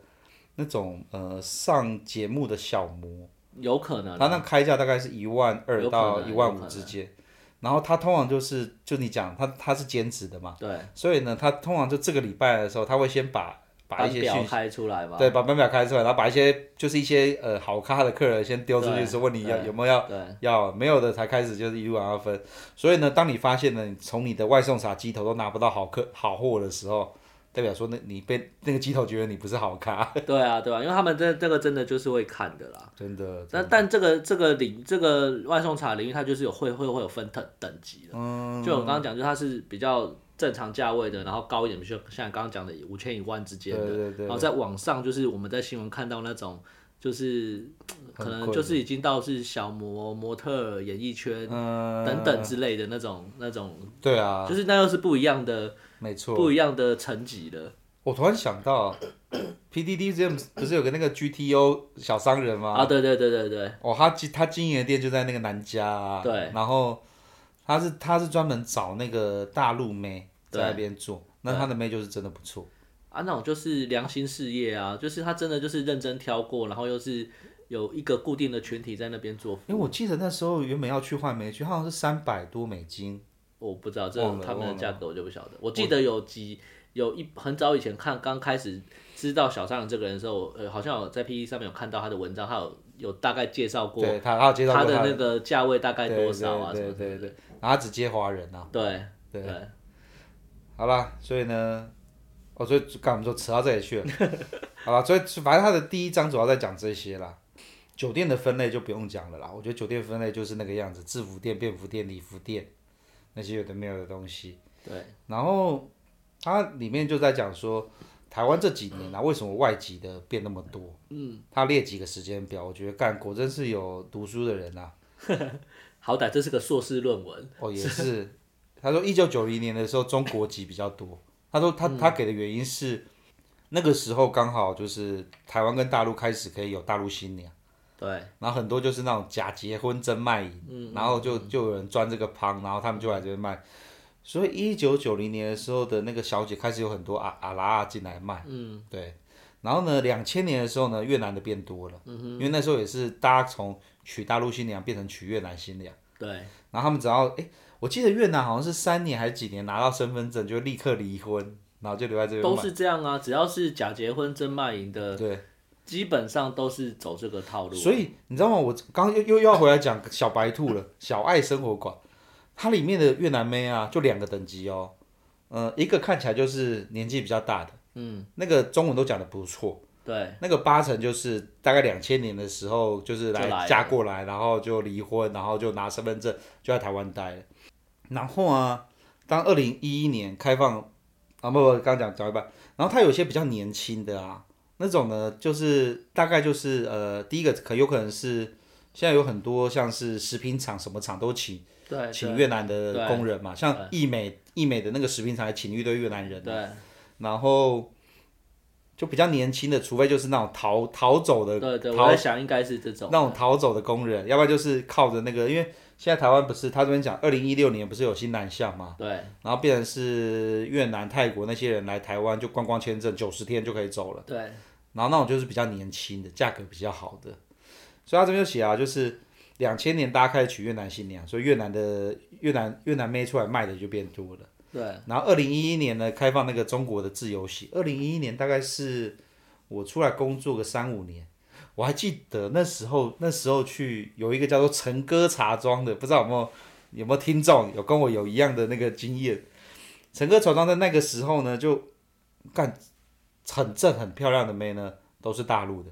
[SPEAKER 2] 那种呃上节目的小模，
[SPEAKER 1] 有可能。
[SPEAKER 2] 他那开价大概是一万二到一万五之间，然后他通常就是就你讲他他是兼职的嘛，
[SPEAKER 1] 对，
[SPEAKER 2] 所以呢他通常就这个礼拜的时候他会先把。把一些
[SPEAKER 1] 表开出来嘛，
[SPEAKER 2] 对，把班表开出来，然后把一些就是一些呃好咖的客人先丢出去，说问你要有没有要要没有的才开始就是一路往上分。所以呢，当你发现呢，你从你的外送茶机头都拿不到好客好货的时候，代表说那你被那个机头觉得你不是好咖。
[SPEAKER 1] 对啊，对啊，因为他们这这个真的就是会看的啦，
[SPEAKER 2] 真的。
[SPEAKER 1] 但但这个这个领这个外送茶领域它就是有会会会有分等等级的，嗯，就我刚刚讲，就它是比较。正常价位的，然后高一点，比如像刚刚讲的五千一万之间的，对对对对，然后在网上就是我们在新闻看到那种，就是可能就是已经到是小模、模特、演艺圈等等之类的那种、嗯、那种，对啊，就是那又是不一样的，没错，不一样的层级的。
[SPEAKER 2] 我突然想到，PDD 之前不是有个那个 GTO 小商人吗？
[SPEAKER 1] 啊，对对对对对。
[SPEAKER 2] 哦，他经他经营的店就在那个南家、啊，对，然后。他是他是专门找那个大陆妹在那边做，那他的妹就是真的不错
[SPEAKER 1] 啊，那种就是良心事业啊，就是他真的就是认真挑过，然后又是有一个固定的群体在那边做。
[SPEAKER 2] 因为我记得那时候原本要去换没去，好像是三百多美金，
[SPEAKER 1] 我不知道这他们的价格我就不晓得。我记得有几有一很早以前看刚开始知道小商人这个人的时候，呃，好像有在 PTT 上面有看到他的文章，他有有大概介绍过，
[SPEAKER 2] 对他他介绍
[SPEAKER 1] 他的那个价位大概多少啊？
[SPEAKER 2] 什么对对对。然后他只接华人呐、啊，
[SPEAKER 1] 对
[SPEAKER 2] 对，好了，所以呢，哦，所以刚我们就扯到这里去了，好了，所以反正他的第一章主要在讲这些啦，酒店的分类就不用讲了啦，我觉得酒店分类就是那个样子，制服店、便服店、礼服店那些有的没有的东西，
[SPEAKER 1] 对，
[SPEAKER 2] 然后它里面就在讲说，台湾这几年啊，为什么外籍的变那么多？嗯，他列几个时间表，我觉得干果真是有读书的人呐、啊。
[SPEAKER 1] 好歹这是个硕士论文
[SPEAKER 2] 哦，也是。他说一九九零年的时候，中国籍比较多。他说他他给的原因是，那个时候刚好就是台湾跟大陆开始可以有大陆新娘。
[SPEAKER 1] 对。
[SPEAKER 2] 然后很多就是那种假结婚真卖淫，嗯、然后就就有人钻这个坑，然后他们就来这边卖。所以一九九零年的时候的那个小姐开始有很多阿阿拉进来卖。嗯。对。然后呢，两千年的时候呢，越南的变多了。嗯哼。因为那时候也是大家从娶大陆新娘变成娶越南新娘，
[SPEAKER 1] 对。
[SPEAKER 2] 然后他们只要哎，我记得越南好像是三年还是几年拿到身份证就立刻离婚，然后就留在这边。
[SPEAKER 1] 都是这样啊，只要是假结婚真卖淫的，对，基本上都是走这个套路。
[SPEAKER 2] 所以你知道吗？我刚又又要回来讲小白兔了，小爱生活馆，它里面的越南妹啊，就两个等级哦，呃，一个看起来就是年纪比较大的，嗯，那个中文都讲的不错。
[SPEAKER 1] 对，
[SPEAKER 2] 那个八成就是大概两千年的时候，就是来嫁过来，然后就离婚，然后就拿身份证就在台湾待了。然后啊，当二零一一年开放啊，不不，刚刚讲讲一半。然后他有些比较年轻的啊，那种呢，就是大概就是呃，第一个可有可能是现在有很多像是食品厂什么厂都请对请越南的工人嘛，像义美义美的那个食品厂还请一堆越南人。对，然后。就比较年轻的，除非就是那种逃逃走的，
[SPEAKER 1] 对对，我在想应该是这种。
[SPEAKER 2] 那种逃走的工人，要不然就是靠着那个，因为现在台湾不是他这边讲，二零一六年不是有新南向嘛，
[SPEAKER 1] 对，
[SPEAKER 2] 然后变成是越南、泰国那些人来台湾就观光签证九十天就可以走了，
[SPEAKER 1] 对，
[SPEAKER 2] 然后那种就是比较年轻的，价格比较好的，所以他这边就写啊，就是两千年大家开始娶越南新娘，所以越南的越南越南妹出来卖的就变多了。
[SPEAKER 1] 对，
[SPEAKER 2] 然后二零一一年呢，开放那个中国的自由行。二零一一年大概是我出来工作个三五年，我还记得那时候，那时候去有一个叫做陈哥茶庄的，不知道有没有有没有听众有跟我有一样的那个经验。陈哥茶庄在那个时候呢，就干很正很漂亮的妹呢，都是大陆的，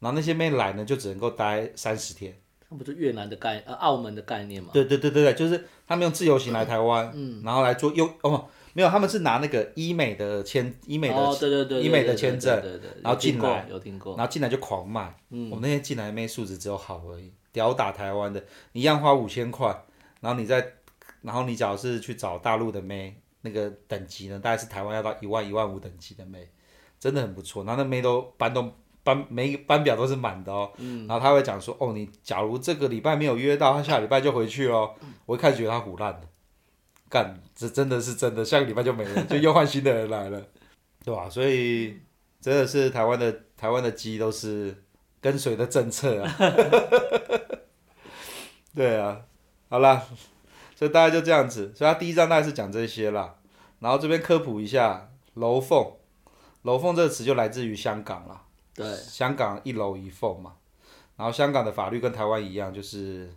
[SPEAKER 2] 然后那些妹来呢，就只能够待三十天。
[SPEAKER 1] 那不就越南的概呃澳门的概念吗？
[SPEAKER 2] 对对对对对，就是他们用自由行来台湾，嗯，然后来做优哦没有，他们是拿那个医美的签，医美的，
[SPEAKER 1] 哦、对对对对
[SPEAKER 2] 医美的签证，然后进来，
[SPEAKER 1] 有听过，
[SPEAKER 2] 然后进来就狂卖。嗯，我们那天进来妹素质只有好而已，屌打台湾的，你一样花五千块，然后你再，然后你假如是去找大陆的妹，那个等级呢，大概是台湾要到一万一万五等级的妹，真的很不错。然后那妹都搬动。班每班表都是满的哦，嗯、然后他会讲说，哦，你假如这个礼拜没有约到，他下礼拜就回去哦。我一开始觉得他唬烂的，干，这真的是真的，下个礼拜就没了，就又换新的人来了，对吧？所以真的是台湾的台湾的鸡都是跟随的政策啊，对啊，好啦，所以大概就这样子，所以他第一章大概是讲这些啦，然后这边科普一下楼凤，楼凤这个词就来自于香港啦。对，香港一楼一凤嘛，然后香港的法律跟台湾一样，就是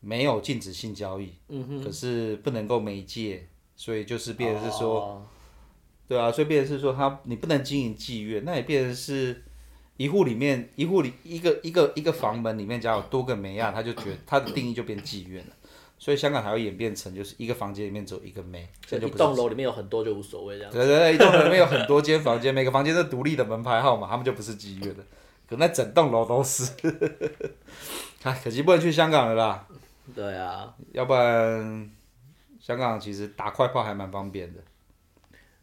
[SPEAKER 2] 没有禁止性交易，嗯、哼。可是不能够媒介，所以就是变成是说，哦、对啊，所以变成是说他你不能经营妓院，那也变成是一户里面一户里一个一个一个房门里面假如有多个梅亚，他就觉得他的定义就变妓院了。所以香港还会演变成就是一个房间里面只有一个妹，这就不是
[SPEAKER 1] 一栋楼里面有很多就无所谓这样。
[SPEAKER 2] 对对对，一栋楼里面有很多间房间，每个房间都独立的门牌号码，他们就不是妓院的。可那整栋楼都是，哎，可惜不能去香港了啦。
[SPEAKER 1] 对啊，
[SPEAKER 2] 要不然香港其实打快炮还蛮方便的。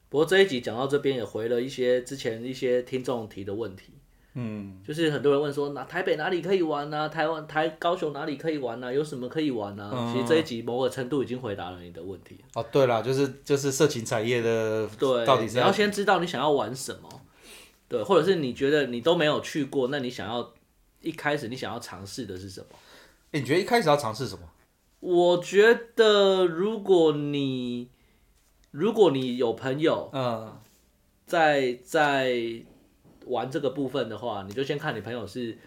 [SPEAKER 1] 不过这一集讲到这边也回了一些之前一些听众提的问题。嗯，就是很多人问说，那台北哪里可以玩呢？啊？台湾台高雄哪里可以玩呢？啊？有什么可以玩呢？啊？嗯、其实这一集某个程度已经回答了你的问题。
[SPEAKER 2] 哦，对了，就是就是色情产业的，
[SPEAKER 1] 对，
[SPEAKER 2] 到底是
[SPEAKER 1] 你要先知道你想要玩什么，对，或者是你觉得你都没有去过，那你想要一开始你想要尝试的是什么？
[SPEAKER 2] 欸，你觉得一开始要尝试什么？
[SPEAKER 1] 我觉得如果你如果你有朋友，嗯，在在。玩这个部分的话，你就先看你朋友是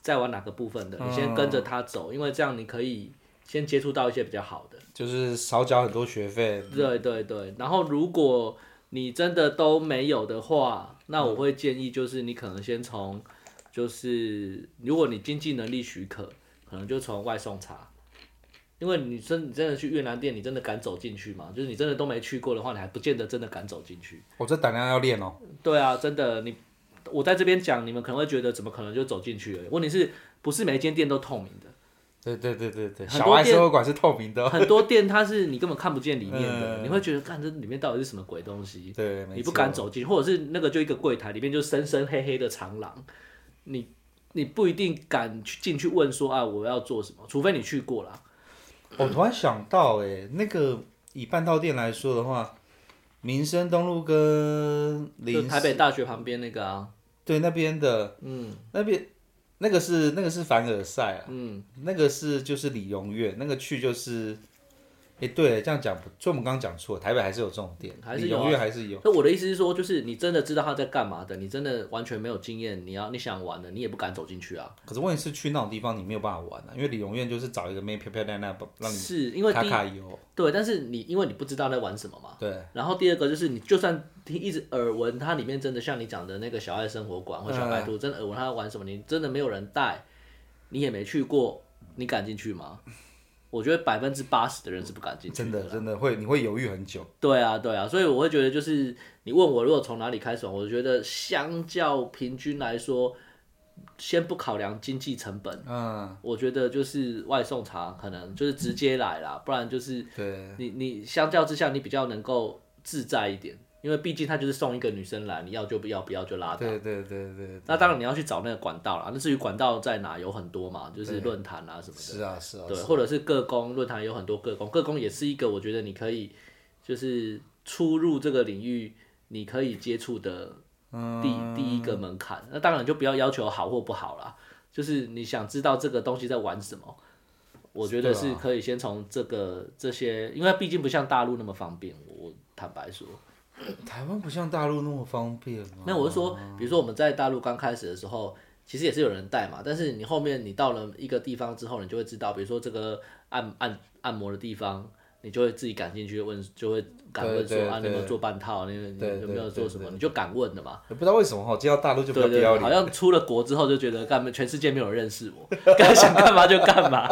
[SPEAKER 1] 在玩哪个部分的，嗯、你先跟着他走，因为这样你可以先接触到一些比较好的，
[SPEAKER 2] 就是少缴很多学费。
[SPEAKER 1] 对对对，然后如果你真的都没有的话，那我会建议就是你可能先从，就是如果你经济能力许可，可能就从外送茶。因为你真你真的去越南店，你真的敢走进去吗？就是你真的都没去过的话，你还不见得真的敢走进去。
[SPEAKER 2] 我、哦、这胆量要练哦。
[SPEAKER 1] 对啊，真的，你我在这边讲，你们可能会觉得怎么可能就走进去了？问题是不是每一间店都透明的？
[SPEAKER 2] 对对对对对，小爱生活馆是透明的。
[SPEAKER 1] 很多店它是你根本看不见里面的，嗯、你会觉得，看这里面到底是什么鬼东西？
[SPEAKER 2] 对，
[SPEAKER 1] 你不敢走进，或者是那个就一个柜台里面就深深黑黑的长廊，你你不一定敢去进去问说啊我要做什么，除非你去过了。
[SPEAKER 2] 我突然想到，哎，那个以半套店来说的话，民生东路跟林
[SPEAKER 1] 台北大学旁边那个啊，
[SPEAKER 2] 对，那边的，嗯，那边那个是那个是凡尔赛啊，嗯，那个是就是理容院，那个去就是。哎，欸、对，这样讲，所以我们刚刚讲错，台北还是有这种店，
[SPEAKER 1] 还是有、啊，
[SPEAKER 2] 还是有。
[SPEAKER 1] 那我的意思是说，就是你真的知道他在干嘛的，你真的完全没有经验，你要你想玩的，你也不敢走进去啊。
[SPEAKER 2] 可是问题是去那种地方，你没有办法玩啊，因为理容院就是找一个妹漂漂亮亮，让你
[SPEAKER 1] 是因为
[SPEAKER 2] 卡卡油。
[SPEAKER 1] 对，但是你因为你不知道在玩什么嘛。
[SPEAKER 2] 对。
[SPEAKER 1] 然后第二个就是，你就算听一直耳闻，它里面真的像你讲的那个小爱生活馆或小白兔，嗯、真的耳闻它玩什么，你真的没有人带，你也没去过，你敢进去吗？我觉得百分之八十的人是不敢进去的。
[SPEAKER 2] 真的真的会，你会犹豫很久。
[SPEAKER 1] 对啊，对啊，所以我会觉得，就是你问我如果从哪里开始，我觉得相较平均来说，先不考量经济成本，嗯，我觉得就是外送茶可能就是直接来啦，不然就是对，你你相较之下，你比较能够自在一点。因为毕竟他就是送一个女生来，你要就不要，不要就拉倒。
[SPEAKER 2] 对对对对。
[SPEAKER 1] 那当然你要去找那个管道啦。那至于管道在哪，有很多嘛，就是论坛啊什么的。
[SPEAKER 2] 是啊是啊。
[SPEAKER 1] 对，或者是各工论坛有很多各工，各工也是一个我觉得你可以就是出入这个领域，你可以接触的第第一个门槛。那当然就不要要求好或不好啦，就是你想知道这个东西在玩什么，我觉得是可以先从这个这些，因为毕竟不像大陆那么方便，我坦白说。
[SPEAKER 2] 台湾不像大陆那么方便。
[SPEAKER 1] 那我是说，比如说我们在大陆刚开始的时候，其实也是有人带嘛。但是你后面你到了一个地方之后，你就会知道，比如说这个按按按摩的地方，你就会自己赶进去问，就会敢问说啊，你有没有做半套？你有没有做什么？你就敢问的嘛。
[SPEAKER 2] 不知道为什么哈，进到大陆就比较不要脸。
[SPEAKER 1] 好像出了国之后就觉得干全世界没有人认识我，该想干嘛就干嘛，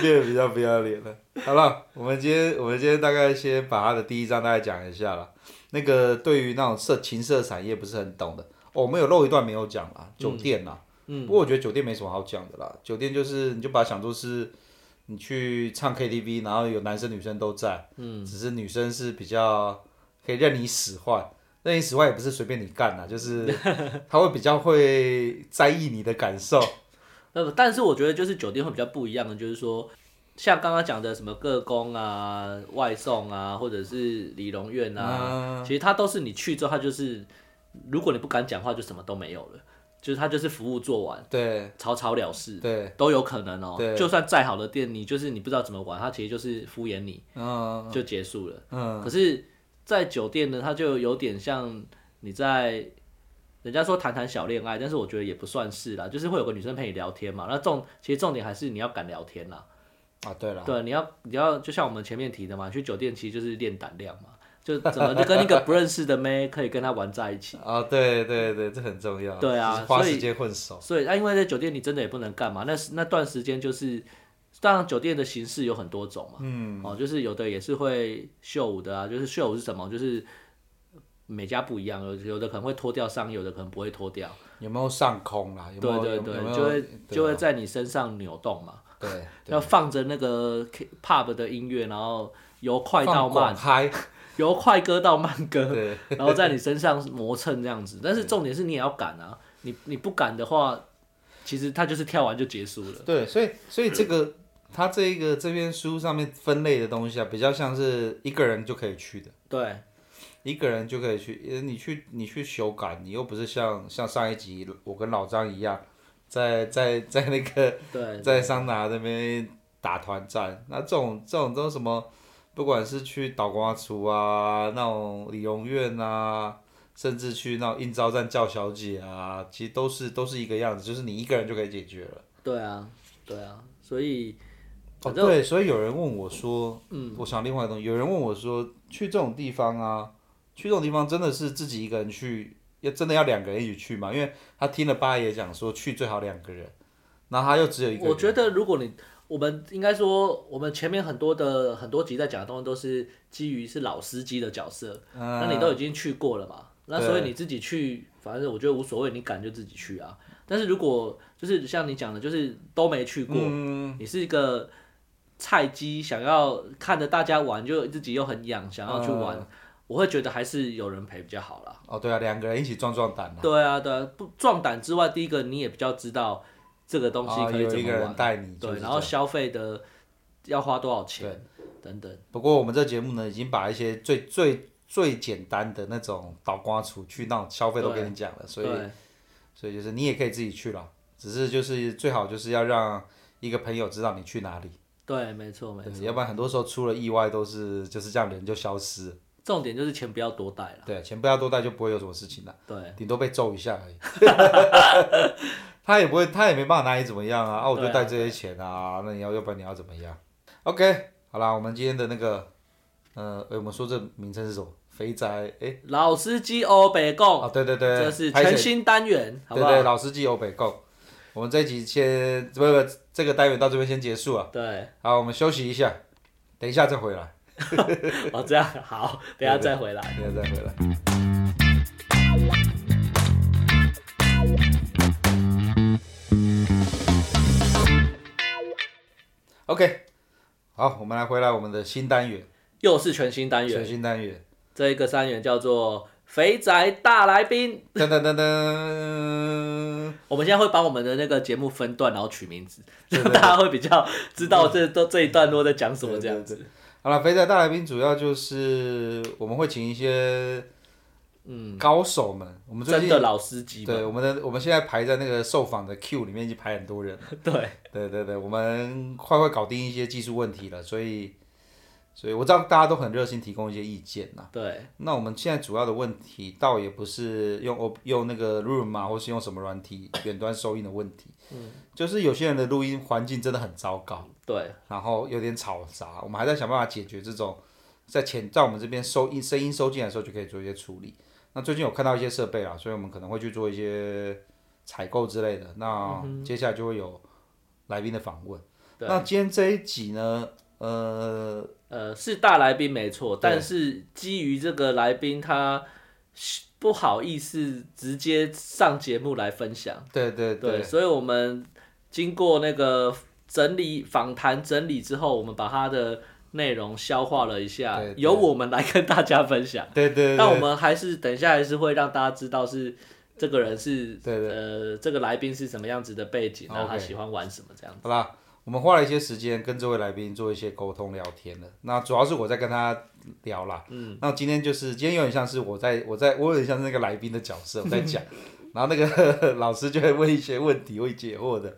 [SPEAKER 2] 变得比较不要脸了。好了，我们今天我们今天大概先把他的第一章大概讲一下了。那个对于那种色情色产业不是很懂的，哦，我们有漏一段没有讲啦，酒店啦。嗯，不过我觉得酒店没什么好讲的啦，酒店就是你就把它想作是，你去唱 KTV，然后有男生女生都在，嗯，只是女生是比较可以任你使唤，任你使唤也不是随便你干呐，就是 他会比较会在意你的感受。
[SPEAKER 1] 呃，但是我觉得就是酒店会比较不一样的，就是说。像刚刚讲的什么个工啊、外送啊，或者是理容院啊，嗯、其实它都是你去之后，它就是如果你不敢讲话，就什么都没有了，就是他就是服务做完，
[SPEAKER 2] 对，草
[SPEAKER 1] 草了事，
[SPEAKER 2] 对，
[SPEAKER 1] 都有可能哦、就算再好的店，你就是你不知道怎么玩，他其实就是敷衍你，
[SPEAKER 2] 嗯，
[SPEAKER 1] 就结束了。
[SPEAKER 2] 嗯，
[SPEAKER 1] 可是，在酒店呢，他就有点像你在人家说谈谈小恋爱，但是我觉得也不算是啦，就是会有个女生陪你聊天嘛。那重其实重点还是你要敢聊天啦。
[SPEAKER 2] 啊，对了，
[SPEAKER 1] 对，你要你要就像我们前面提的嘛，去酒店其实就是练胆量嘛，就怎么就跟一个不认识的妹 可以跟她玩在一起。
[SPEAKER 2] 啊，对对对，这很重要。
[SPEAKER 1] 对啊，
[SPEAKER 2] 花时间混熟。
[SPEAKER 1] 所以啊，因为在酒店你真的也不能干嘛，那那段时间就是，当然酒店的形式有很多种嘛，嗯，哦，就是有的也是会秀舞的啊，就是秀舞是什么？就是每家不一样，有有的可能会脱掉上衣，有的可能不会脱掉。
[SPEAKER 2] 有没有上空啦？有没有
[SPEAKER 1] 对对对，
[SPEAKER 2] 有有
[SPEAKER 1] 就会就会在你身上扭动嘛。
[SPEAKER 2] 对，
[SPEAKER 1] 要放着那个 pub 的音乐，然后由快到慢，
[SPEAKER 2] 嗨，
[SPEAKER 1] 由快歌到慢歌，然后在你身上磨蹭这样子。但是重点是你也要敢啊，你你不敢的话，其实他就是跳完就结束了。
[SPEAKER 2] 对，所以所以这个他这一个这篇书上面分类的东西啊，比较像是一个人就可以去的。
[SPEAKER 1] 对，
[SPEAKER 2] 一个人就可以去，你去你去修改，你又不是像像上一集我跟老张一样。在在在那个
[SPEAKER 1] 对
[SPEAKER 2] 在桑拿那边打团战，那这种这种都什么，不管是去倒瓜厨啊，那种理容院啊，甚至去那种应招站叫小姐啊，其实都是都是一个样子，就是你一个人就可以解决了。
[SPEAKER 1] 对啊，对啊，所以
[SPEAKER 2] 哦对，所以有人问我说，嗯，我想另外一个东西，有人问我说，去这种地方啊，去这种地方真的是自己一个人去？要真的要两个人一起去吗？因为他听了八爷讲说去最好两个人，然后他又只有一个人。
[SPEAKER 1] 我觉得如果你我们应该说，我们前面很多的很多集在讲的东西都是基于是老司机的角色，嗯、那你都已经去过了嘛？那所以你自己去，反正我觉得无所谓，你敢就自己去啊。但是如果就是像你讲的，就是都没去过，嗯、你是一个菜鸡，想要看着大家玩，就自己又很痒，想要去玩。嗯我会觉得还是有人陪比较好啦。
[SPEAKER 2] 哦，对啊，两个人一起壮壮胆。
[SPEAKER 1] 对啊，对啊，不壮胆之外，第一个你也比较知道这个东西可以怎么玩。哦、有一个人带你。对，然后消费的要花多少钱，等等。
[SPEAKER 2] 不过我们这节目呢，已经把一些最最最简单的那种倒瓜厨去那种消费都跟你讲了，所以所以就是你也可以自己去了，只是就是最好就是要让一个朋友知道你去哪里。对，
[SPEAKER 1] 没错没错。
[SPEAKER 2] 要不然很多时候出了意外都是就是这样，人就消失。
[SPEAKER 1] 重点就是钱不要多带了。
[SPEAKER 2] 对，钱不要多带就不会有什么事情了。
[SPEAKER 1] 对，
[SPEAKER 2] 顶多被揍一下而已。他也不会，他也没办法拿你怎么样啊！啊，我就带这些钱啊，啊那你要，要不然你要怎么样？OK，好啦，我们今天的那个，呃，我们说这名称是什么？肥宅，哎、欸，
[SPEAKER 1] 老司机欧北共。
[SPEAKER 2] 啊，对对对，
[SPEAKER 1] 这是全新单元，好不好？
[SPEAKER 2] 对对，老司机欧北共。我们这一集先不不，这个单元到这边先结束啊。
[SPEAKER 1] 对。
[SPEAKER 2] 好，我们休息一下，等一下再回来。
[SPEAKER 1] 哦，这样好，等下再回来，
[SPEAKER 2] 等下再回来。OK，好，我们来回来我们的新单元，
[SPEAKER 1] 又是全新单元，
[SPEAKER 2] 全新单元，
[SPEAKER 1] 这一个单元叫做“肥宅大来宾”。
[SPEAKER 2] 噔噔噔噔，
[SPEAKER 1] 我们现在会把我们的那个节目分段，然后取名字，让大家会比较知道这都这一段落在讲什么这样子。
[SPEAKER 2] 好了，肥宅大来宾主要就是我们会请一些嗯高手们，嗯、我们最近
[SPEAKER 1] 真的老司机。
[SPEAKER 2] 对，我们的我们现在排在那个受访的 Q 里面已经排很多人。
[SPEAKER 1] 对
[SPEAKER 2] 对对对，我们快快搞定一些技术问题了，所以所以我知道大家都很热心提供一些意见呐。
[SPEAKER 1] 对，
[SPEAKER 2] 那我们现在主要的问题倒也不是用用那个 Room 啊，或是用什么软体 远端收音的问题。嗯，就是有些人的录音环境真的很糟糕，
[SPEAKER 1] 对，
[SPEAKER 2] 然后有点吵杂，我们还在想办法解决这种，在前在我们这边收音声音收进来的时候就可以做一些处理。那最近有看到一些设备啊，所以我们可能会去做一些采购之类的。那接下来就会有来宾的访问。那今天这一集呢，呃
[SPEAKER 1] 呃是大来宾没错，但是基于这个来宾他不好意思直接上节目来分享，
[SPEAKER 2] 对对对，
[SPEAKER 1] 对，所以我们经过那个整理访谈整理之后，我们把他的内容消化了一下，对对由我们来跟大家分享。
[SPEAKER 2] 对对，对，
[SPEAKER 1] 但我们还是等一下还是会让大家知道是这个人是呃这个来宾是什么样子的背景，然后他喜欢玩什么这样子。
[SPEAKER 2] 好啦，我们花了一些时间跟这位来宾做一些沟通聊天的。那主要是我在跟他聊啦。嗯。那今天就是今天有点像是我在我在我有点像是那个来宾的角色我在讲，然后那个 老师就会问一些问题会解惑的。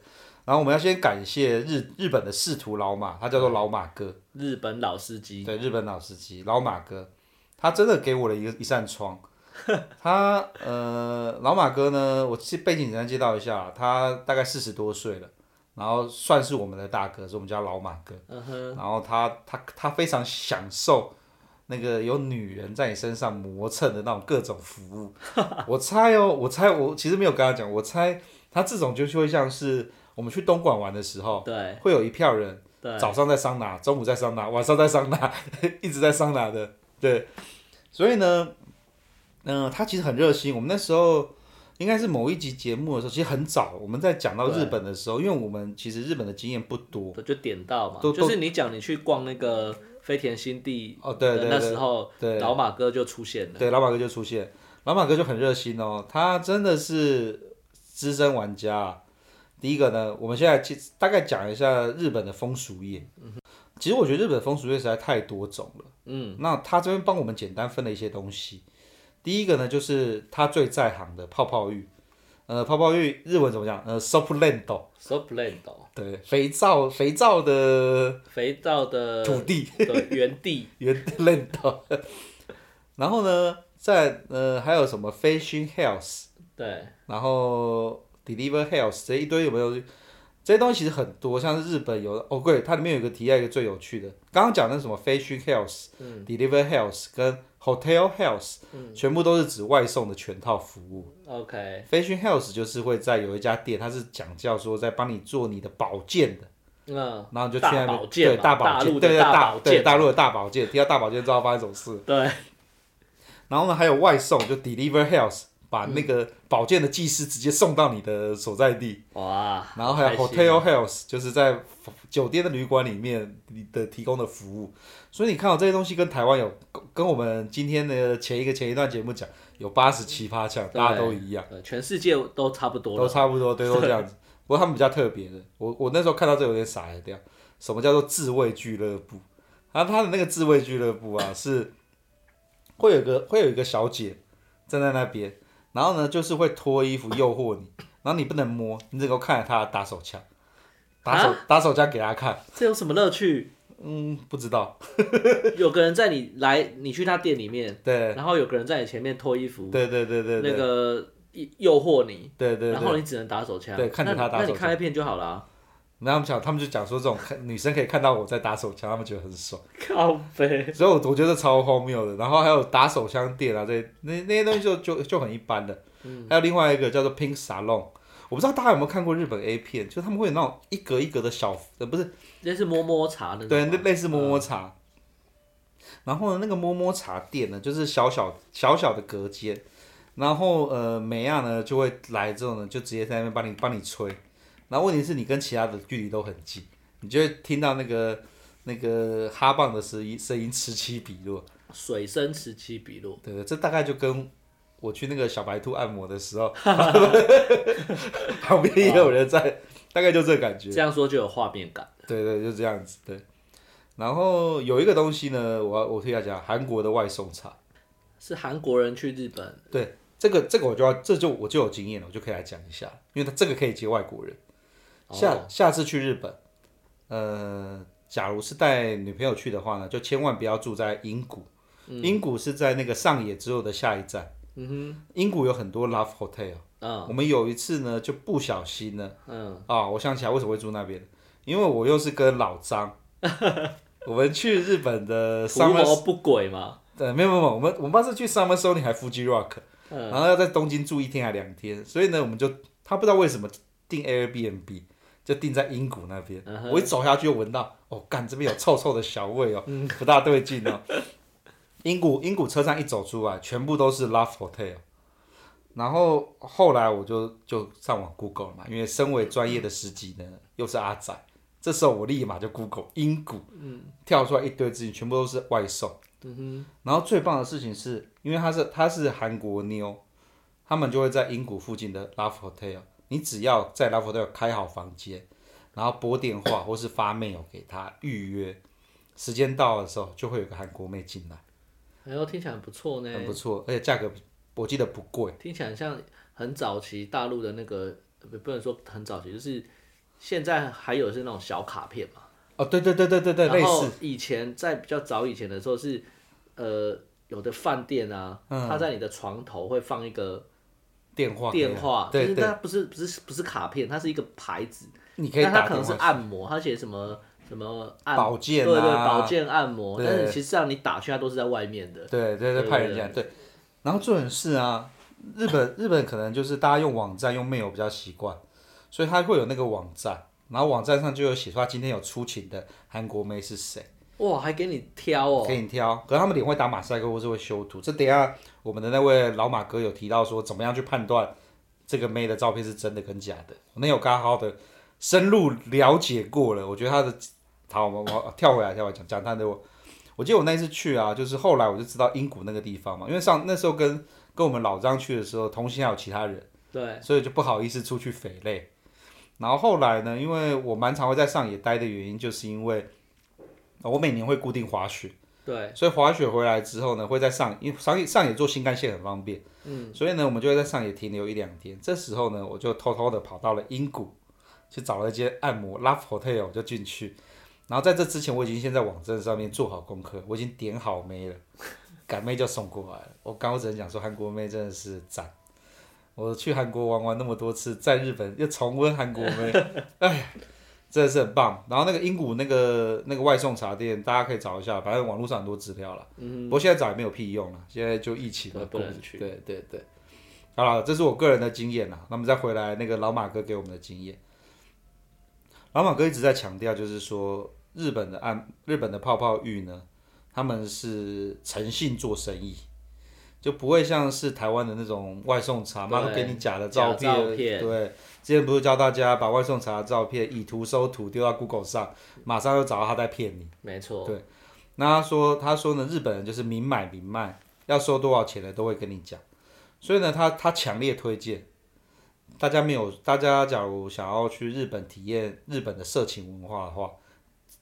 [SPEAKER 2] 然后我们要先感谢日日本的仕途老马，他叫做老马哥，
[SPEAKER 1] 日本老司机。
[SPEAKER 2] 对，日本老司机老马哥，他真的给我了一个一扇窗。他呃，老马哥呢，我背景简单介绍一下，他大概四十多岁了，然后算是我们的大哥，是我们家老马哥。然后他他他非常享受那个有女人在你身上磨蹭的那种各种服务。我猜哦，我猜我其实没有跟他讲，我猜他这种就会像是。我们去东莞玩的时候，
[SPEAKER 1] 对，
[SPEAKER 2] 会有一票人，早上在桑拿，中午在桑拿，晚上在桑拿，一直在桑拿的，对。所以呢，嗯、呃，他其实很热心。我们那时候应该是某一集节目的时候，其实很早，我们在讲到日本的时候，因为我们其实日本的经验不多，
[SPEAKER 1] 就点到嘛，就是你讲你去逛那个飞田新地
[SPEAKER 2] 哦，对对对，
[SPEAKER 1] 那时候对。老马哥就出现了，
[SPEAKER 2] 对，老马哥就出现，老马哥就很热心哦，他真的是资深玩家。第一个呢，我们现在其实大概讲一下日本的风俗业。嗯、其实我觉得日本的风俗业实在太多种了。嗯，那他这边帮我们简单分了一些东西。第一个呢，就是他最在行的泡泡浴。呃，泡泡浴日文怎么讲？呃，soapland。
[SPEAKER 1] soapland。
[SPEAKER 2] 对，肥皂，肥皂的。
[SPEAKER 1] 肥皂的。
[SPEAKER 2] 土地。
[SPEAKER 1] 对，原地。
[SPEAKER 2] 原 land。然后呢，在呃还有什么 fishing health？
[SPEAKER 1] 对。
[SPEAKER 2] 然后。Deliver Health 这一堆有没有？这些东西其实很多，像是日本有的哦，对，它里面有一个提到一个最有趣的，刚刚讲的什么 Fashion Health、嗯、Deliver Health 跟 Hotel Health，、嗯、全部都是指外送的全套服务。OK，Fashion Health 就是会在有一家店，它是讲叫说在帮你做你的保健的，嗯，然后就去那边对大保健，对对大对大陆的大保健，提到大保健知道发生什么事。
[SPEAKER 1] 对，
[SPEAKER 2] 然后呢还有外送就 Deliver Health。把那个保健的技师直接送到你的所在地，哇！然后还有 Hotel Health，就是在酒店的旅馆里面的提供的服务。所以你看到这些东西跟台湾有跟我们今天的前一个前一段节目讲有八十七趴像，大家都一样，
[SPEAKER 1] 全世界都差不多，
[SPEAKER 2] 都差不多，对，都这样子。不过他们比较特别的，我我那时候看到这有点傻了掉。什么叫做自卫俱乐部？然后他的那个自卫俱乐部啊，是会有个会有一个小姐站在那边。然后呢，就是会脱衣服诱惑你，然后你不能摸，你只能够看着他打手枪，打手、啊、打手枪给他看，
[SPEAKER 1] 这有什么乐趣？
[SPEAKER 2] 嗯，不知道。
[SPEAKER 1] 有个人在你来，你去他店里面，
[SPEAKER 2] 对，
[SPEAKER 1] 然后有个人在你前面脱衣服，
[SPEAKER 2] 对对对对，
[SPEAKER 1] 那个诱惑你，
[SPEAKER 2] 对对，
[SPEAKER 1] 然后你只能打手枪，
[SPEAKER 2] 对，看着他打手枪，那
[SPEAKER 1] 你看一片就好了、啊。
[SPEAKER 2] 然后他们讲，他们就讲说这种女生可以看到我在打手枪，他们觉得很爽。
[SPEAKER 1] 靠背。
[SPEAKER 2] 所以我我觉得超荒谬的。然后还有打手枪店啊，这些那那些东西就就就很一般的。嗯。还有另外一个叫做 Pink Salon，我不知道大家有没有看过日本 A 片，就他们会有那种一格一格的小，呃，不是，
[SPEAKER 1] 类似摸摸茶的。
[SPEAKER 2] 对，类似摸摸茶。嗯。然后呢，那个摸摸茶店呢，就是小小小小的隔间，然后呃，美亚呢就会来之后呢，就直接在那边帮你帮你吹。然后问题是你跟其他的距离都很近，你就会听到那个那个哈棒的声音声音此起彼落，
[SPEAKER 1] 水声此起彼落。
[SPEAKER 2] 对对，这大概就跟我去那个小白兔按摩的时候，旁边也有人在，大概就这个感觉。
[SPEAKER 1] 这样说就有画面感。
[SPEAKER 2] 对对，就这样子。对。然后有一个东西呢，我我推大家讲，韩国的外送茶，
[SPEAKER 1] 是韩国人去日本。
[SPEAKER 2] 对，这个这个我就要，这就我就有经验了，我就可以来讲一下，因为他这个可以接外国人。下下次去日本，呃，假如是带女朋友去的话呢，就千万不要住在英谷。英谷、嗯、是在那个上野之后的下一站。嗯哼。英谷有很多 Love Hotel。嗯。我们有一次呢，就不小心呢，嗯。啊，我想起来为什么会住那边，因为我又是跟老张，我们去日本的 Summer。
[SPEAKER 1] 不轨嘛？
[SPEAKER 2] 对，没有没有，我们我们当时去 Summer Sonic 还 Fuji Rock，嗯。然后要在东京住一天还两天，所以呢，我们就他不知道为什么订 Airbnb。就定在英谷那
[SPEAKER 1] 边。
[SPEAKER 2] 我一走下去就闻到，哦，干这边有臭臭的小味哦，不大对劲哦。英谷英谷车站一走出来，全部都是 Love Hotel。然后后来我就就上网 Google 了嘛，因为身为专业的司机呢，又是阿仔，这时候我立马就 Google 英谷，嗯，跳出来一堆资讯，全部都是外送。嗯哼。然后最棒的事情是，因为他是他是韩国妞，他们就会在英谷附近的 Love Hotel，你只要在 Love Hotel 开好房间，然后拨电话或是发 mail 给他预约，时间到的时候就会有个韩国妹进来。
[SPEAKER 1] 哎呦，听起来很不错呢。
[SPEAKER 2] 很不错，而且价格我记得不贵。
[SPEAKER 1] 听起来像很早期大陆的那个，不能说很早期，就是现在还有是那种小卡片嘛。
[SPEAKER 2] 哦，对对对对对对，类似。
[SPEAKER 1] 然后以前在比较早以前的时候是，呃，有的饭店啊，它在你的床头会放一个
[SPEAKER 2] 电话
[SPEAKER 1] 电话，
[SPEAKER 2] 对对，
[SPEAKER 1] 它不是不是不是卡片，它是一个牌子，
[SPEAKER 2] 你可以
[SPEAKER 1] 但它可能是按摩，它写什么什么按
[SPEAKER 2] 保健
[SPEAKER 1] 对对保健按摩，但是其实上你打去它都是在外面的。
[SPEAKER 2] 对对对，派人进来对。然后重点是啊，日本日本可能就是大家用网站用 mail 比较习惯，所以他会有那个网站，然后网站上就有写出他今天有出勤的韩国妹是谁。
[SPEAKER 1] 哇，还给你挑哦，
[SPEAKER 2] 给你挑。可是他们脸会打马赛克或是会修图，这等下我们的那位老马哥有提到说，怎么样去判断这个妹的照片是真的跟假的。我那有刚好的深入了解过了，我觉得他的好，我我跳回来跳回来讲讲他的我。我记得我那一次去啊，就是后来我就知道英谷那个地方嘛，因为上那时候跟跟我们老张去的时候，同行还有其他人，
[SPEAKER 1] 对，
[SPEAKER 2] 所以就不好意思出去匪类。然后后来呢，因为我蛮常会在上野待的原因，就是因为我每年会固定滑雪，
[SPEAKER 1] 对，
[SPEAKER 2] 所以滑雪回来之后呢，会在上因为上野上野坐新干线很方便，嗯，所以呢，我们就会在上野停留一两天。这时候呢，我就偷偷的跑到了英谷，去找了一间按摩 Love Hotel，我就进去。然后在这之前，我已经先在网站上面做好功课，我已经点好妹了，赶妹就送过来了。我刚我只能讲说，韩国妹真的是赞。我去韩国玩玩那么多次，在日本又重温韩国妹，哎呀，真的是很棒。然后那个英谷那个那个外送茶店，大家可以找一下，反正网络上很多资料了。嗯。不过现在找也没有屁用了，现在就疫情了，
[SPEAKER 1] 不能去。
[SPEAKER 2] 对对对。好了，这是我个人的经验啦。那么再回来那个老马哥给我们的经验，老马哥一直在强调，就是说。日本的按日本的泡泡浴呢，他们是诚信做生意，就不会像是台湾的那种外送茶，妈都给你假的照片。
[SPEAKER 1] 照片
[SPEAKER 2] 对，之前不是教大家把外送茶的照片以图搜图丢到 Google 上，马上又找到他在骗你。
[SPEAKER 1] 没错。
[SPEAKER 2] 对，那他说他说呢，日本人就是明买明卖，要收多少钱的都会跟你讲，所以呢，他他强烈推荐大家没有，大家假如想要去日本体验日本的色情文化的话。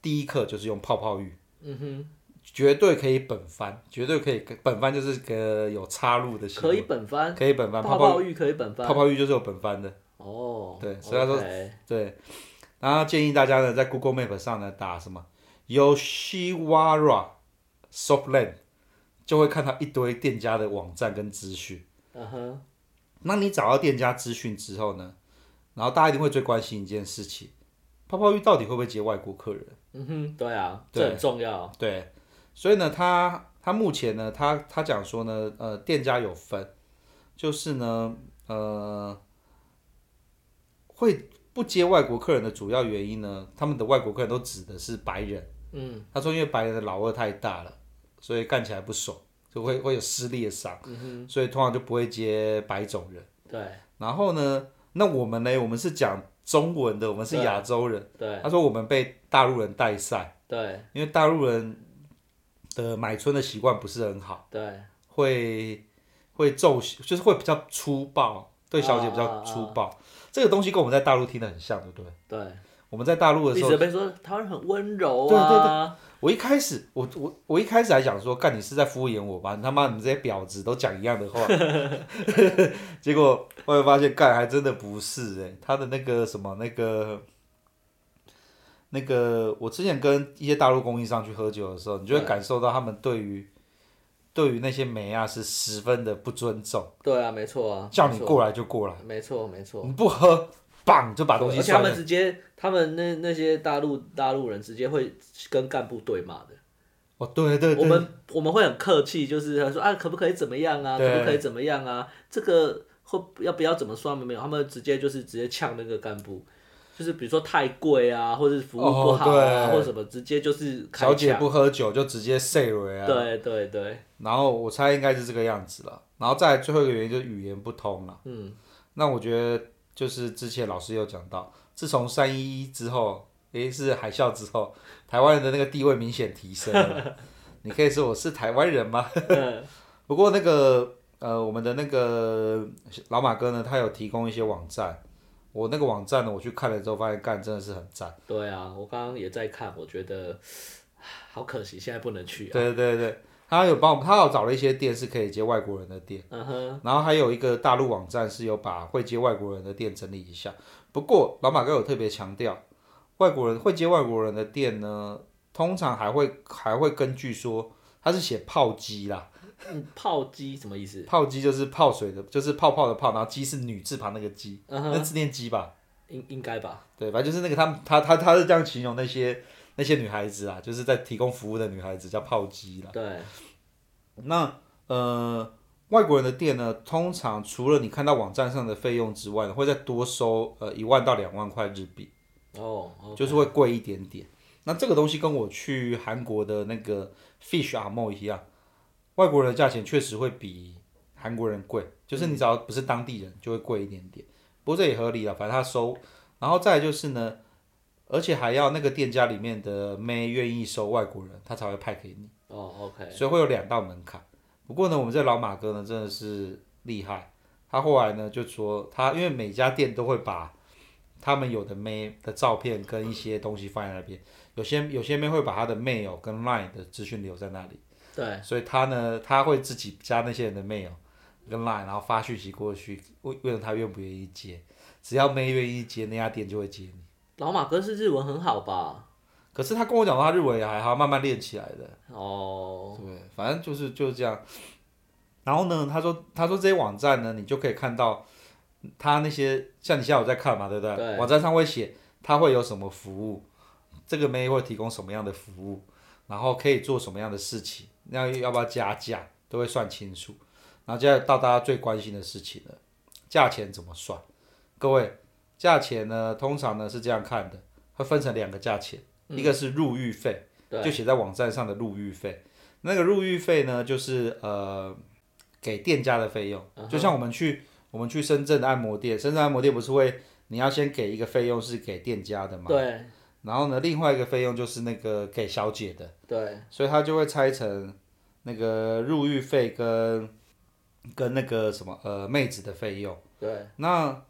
[SPEAKER 2] 第一课就是用泡泡浴，嗯哼，绝对可以本番，绝对可以本番就是个有插入的，
[SPEAKER 1] 可以本番，
[SPEAKER 2] 可以本番，
[SPEAKER 1] 泡泡浴可以本番，
[SPEAKER 2] 泡泡浴就是有本番的，
[SPEAKER 1] 哦，
[SPEAKER 2] 对，所以他说对，然后建议大家呢在 Google Map 上呢打什么？Yoshiwara Softland，就会看到一堆店家的网站跟资讯，嗯哼，那你找到店家资讯之后呢，然后大家一定会最关心一件事情。泡泡浴到底会不会接外国客人？
[SPEAKER 1] 嗯哼，对啊，对这很重要。
[SPEAKER 2] 对，所以呢，他他目前呢，他他讲说呢，呃，店家有分，就是呢，呃，会不接外国客人的主要原因呢，他们的外国客人都指的是白人。嗯，他说因为白人的老二太大了，所以干起来不爽，就会会有撕裂伤。嗯，所以通常就不会接白种人。
[SPEAKER 1] 对，
[SPEAKER 2] 然后呢，那我们呢，我们是讲。中文的，我们是亚洲人。
[SPEAKER 1] 对，
[SPEAKER 2] 他说我们被大陆人带赛。
[SPEAKER 1] 对，
[SPEAKER 2] 因为大陆人的买春的习惯不是很好。
[SPEAKER 1] 对，
[SPEAKER 2] 会会揍，就是会比较粗暴，对小姐比较粗暴。啊啊啊这个东西跟我们在大陆听的很像，对不对？
[SPEAKER 1] 对，
[SPEAKER 2] 我们在大陆的时候，
[SPEAKER 1] 一直被说台湾很温柔啊。
[SPEAKER 2] 对对对。我一开始，我我我一开始还想说，干你是在敷衍我吧？你他妈，你们这些婊子都讲一样的话。结果后来发现，干还真的不是哎，他的那个什么那个那个，我之前跟一些大陆供应商去喝酒的时候，你就会感受到他们对于对于那些妹啊是十分的不尊重。
[SPEAKER 1] 对啊，没错啊，
[SPEAKER 2] 叫你过来就过来。
[SPEAKER 1] 没错没错，
[SPEAKER 2] 你不喝。棒就把东西，
[SPEAKER 1] 而且他们直接，他们那那些大陆大陆人直接会跟干部对骂的。
[SPEAKER 2] 哦，对对对。
[SPEAKER 1] 我们我们会很客气，就是他说啊，可不可以怎么样啊？可不可以怎么样啊？这个会要不要怎么算？没有，他们直接就是直接呛那个干部。就是比如说太贵啊，或者是服务不好啊，或者什么，直接就是
[SPEAKER 2] 小姐不喝酒就直接 say 了啊。
[SPEAKER 1] 对对对。
[SPEAKER 2] 然后我猜应该是这个样子了。然后再来最后一个原因就是语言不通了。嗯。那我觉得就是之前老师有讲到，自从三一一之后，诶是海啸之后，台湾人的那个地位明显提升了。你可以说我是台湾人吗？不过那个呃，我们的那个老马哥呢，他有提供一些网站。我那个网站呢，我去看了之后，发现干真的是很赞。
[SPEAKER 1] 对啊，我刚刚也在看，我觉得好可惜，现在不能去啊。
[SPEAKER 2] 对对对，他有帮我们，他有找了一些店是可以接外国人的店。嗯哼。然后还有一个大陆网站是有把会接外国人的店整理一下。不过老马哥有特别强调，外国人会接外国人的店呢，通常还会还会根据说他是写炮击啦。
[SPEAKER 1] 嗯，泡鸡什么意思？
[SPEAKER 2] 泡鸡就是泡水的，就是泡泡的泡，然后鸡是女字旁那个鸡，嗯、那字念鸡吧？
[SPEAKER 1] 应应该吧？
[SPEAKER 2] 对，反正就是那个他他他他是这样形容那些那些女孩子啊，就是在提供服务的女孩子叫泡鸡啦。
[SPEAKER 1] 对。
[SPEAKER 2] 那呃，外国人的店呢，通常除了你看到网站上的费用之外，会再多收呃一万到两万块日币。
[SPEAKER 1] 哦。
[SPEAKER 2] 就是会贵一点点。那这个东西跟我去韩国的那个 Fish Amo 一样。外国人的价钱确实会比韩国人贵，就是你只要不是当地人就会贵一点点。不过这也合理了，反正他收，然后再来就是呢，而且还要那个店家里面的妹愿意收外国人，他才会派给你。
[SPEAKER 1] 哦，OK。
[SPEAKER 2] 所以会有两道门槛。不过呢，我们这老马哥呢真的是厉害，他后来呢就说他因为每家店都会把他们有的妹的照片跟一些东西放在那边，有些有些妹会把他的 mail 跟 line 的资讯留在那里。
[SPEAKER 1] 对，
[SPEAKER 2] 所以他呢，他会自己加那些人的 mail 跟 line，然后发讯息过去，问问他愿不愿意接，只要没愿意接，那家店就会接你。
[SPEAKER 1] 老马哥是日文很好吧？
[SPEAKER 2] 可是他跟我讲他日文也还好，慢慢练起来的。
[SPEAKER 1] 哦。
[SPEAKER 2] 对，反正就是就是这样。然后呢，他说他说这些网站呢，你就可以看到他那些像你现在有在看嘛，对不对？
[SPEAKER 1] 对。
[SPEAKER 2] 网站上会写他会有什么服务，这个 mail 会提供什么样的服务，然后可以做什么样的事情。要要不要加价，都会算清楚。然后接下来到大家最关心的事情了，价钱怎么算？各位，价钱呢，通常呢是这样看的，会分成两个价钱，嗯、一个是入狱费，就写在网站上的入狱费。那个入狱费呢，就是呃给店家的费用，就像我们去我们去深圳的按摩店，深圳按摩店不是会你要先给一个费用是给店家的吗？
[SPEAKER 1] 对。
[SPEAKER 2] 然后呢，另外一个费用就是那个给小姐的，
[SPEAKER 1] 对，
[SPEAKER 2] 所以他就会拆成那个入浴费跟跟那个什么呃妹子的费用，
[SPEAKER 1] 对，
[SPEAKER 2] 那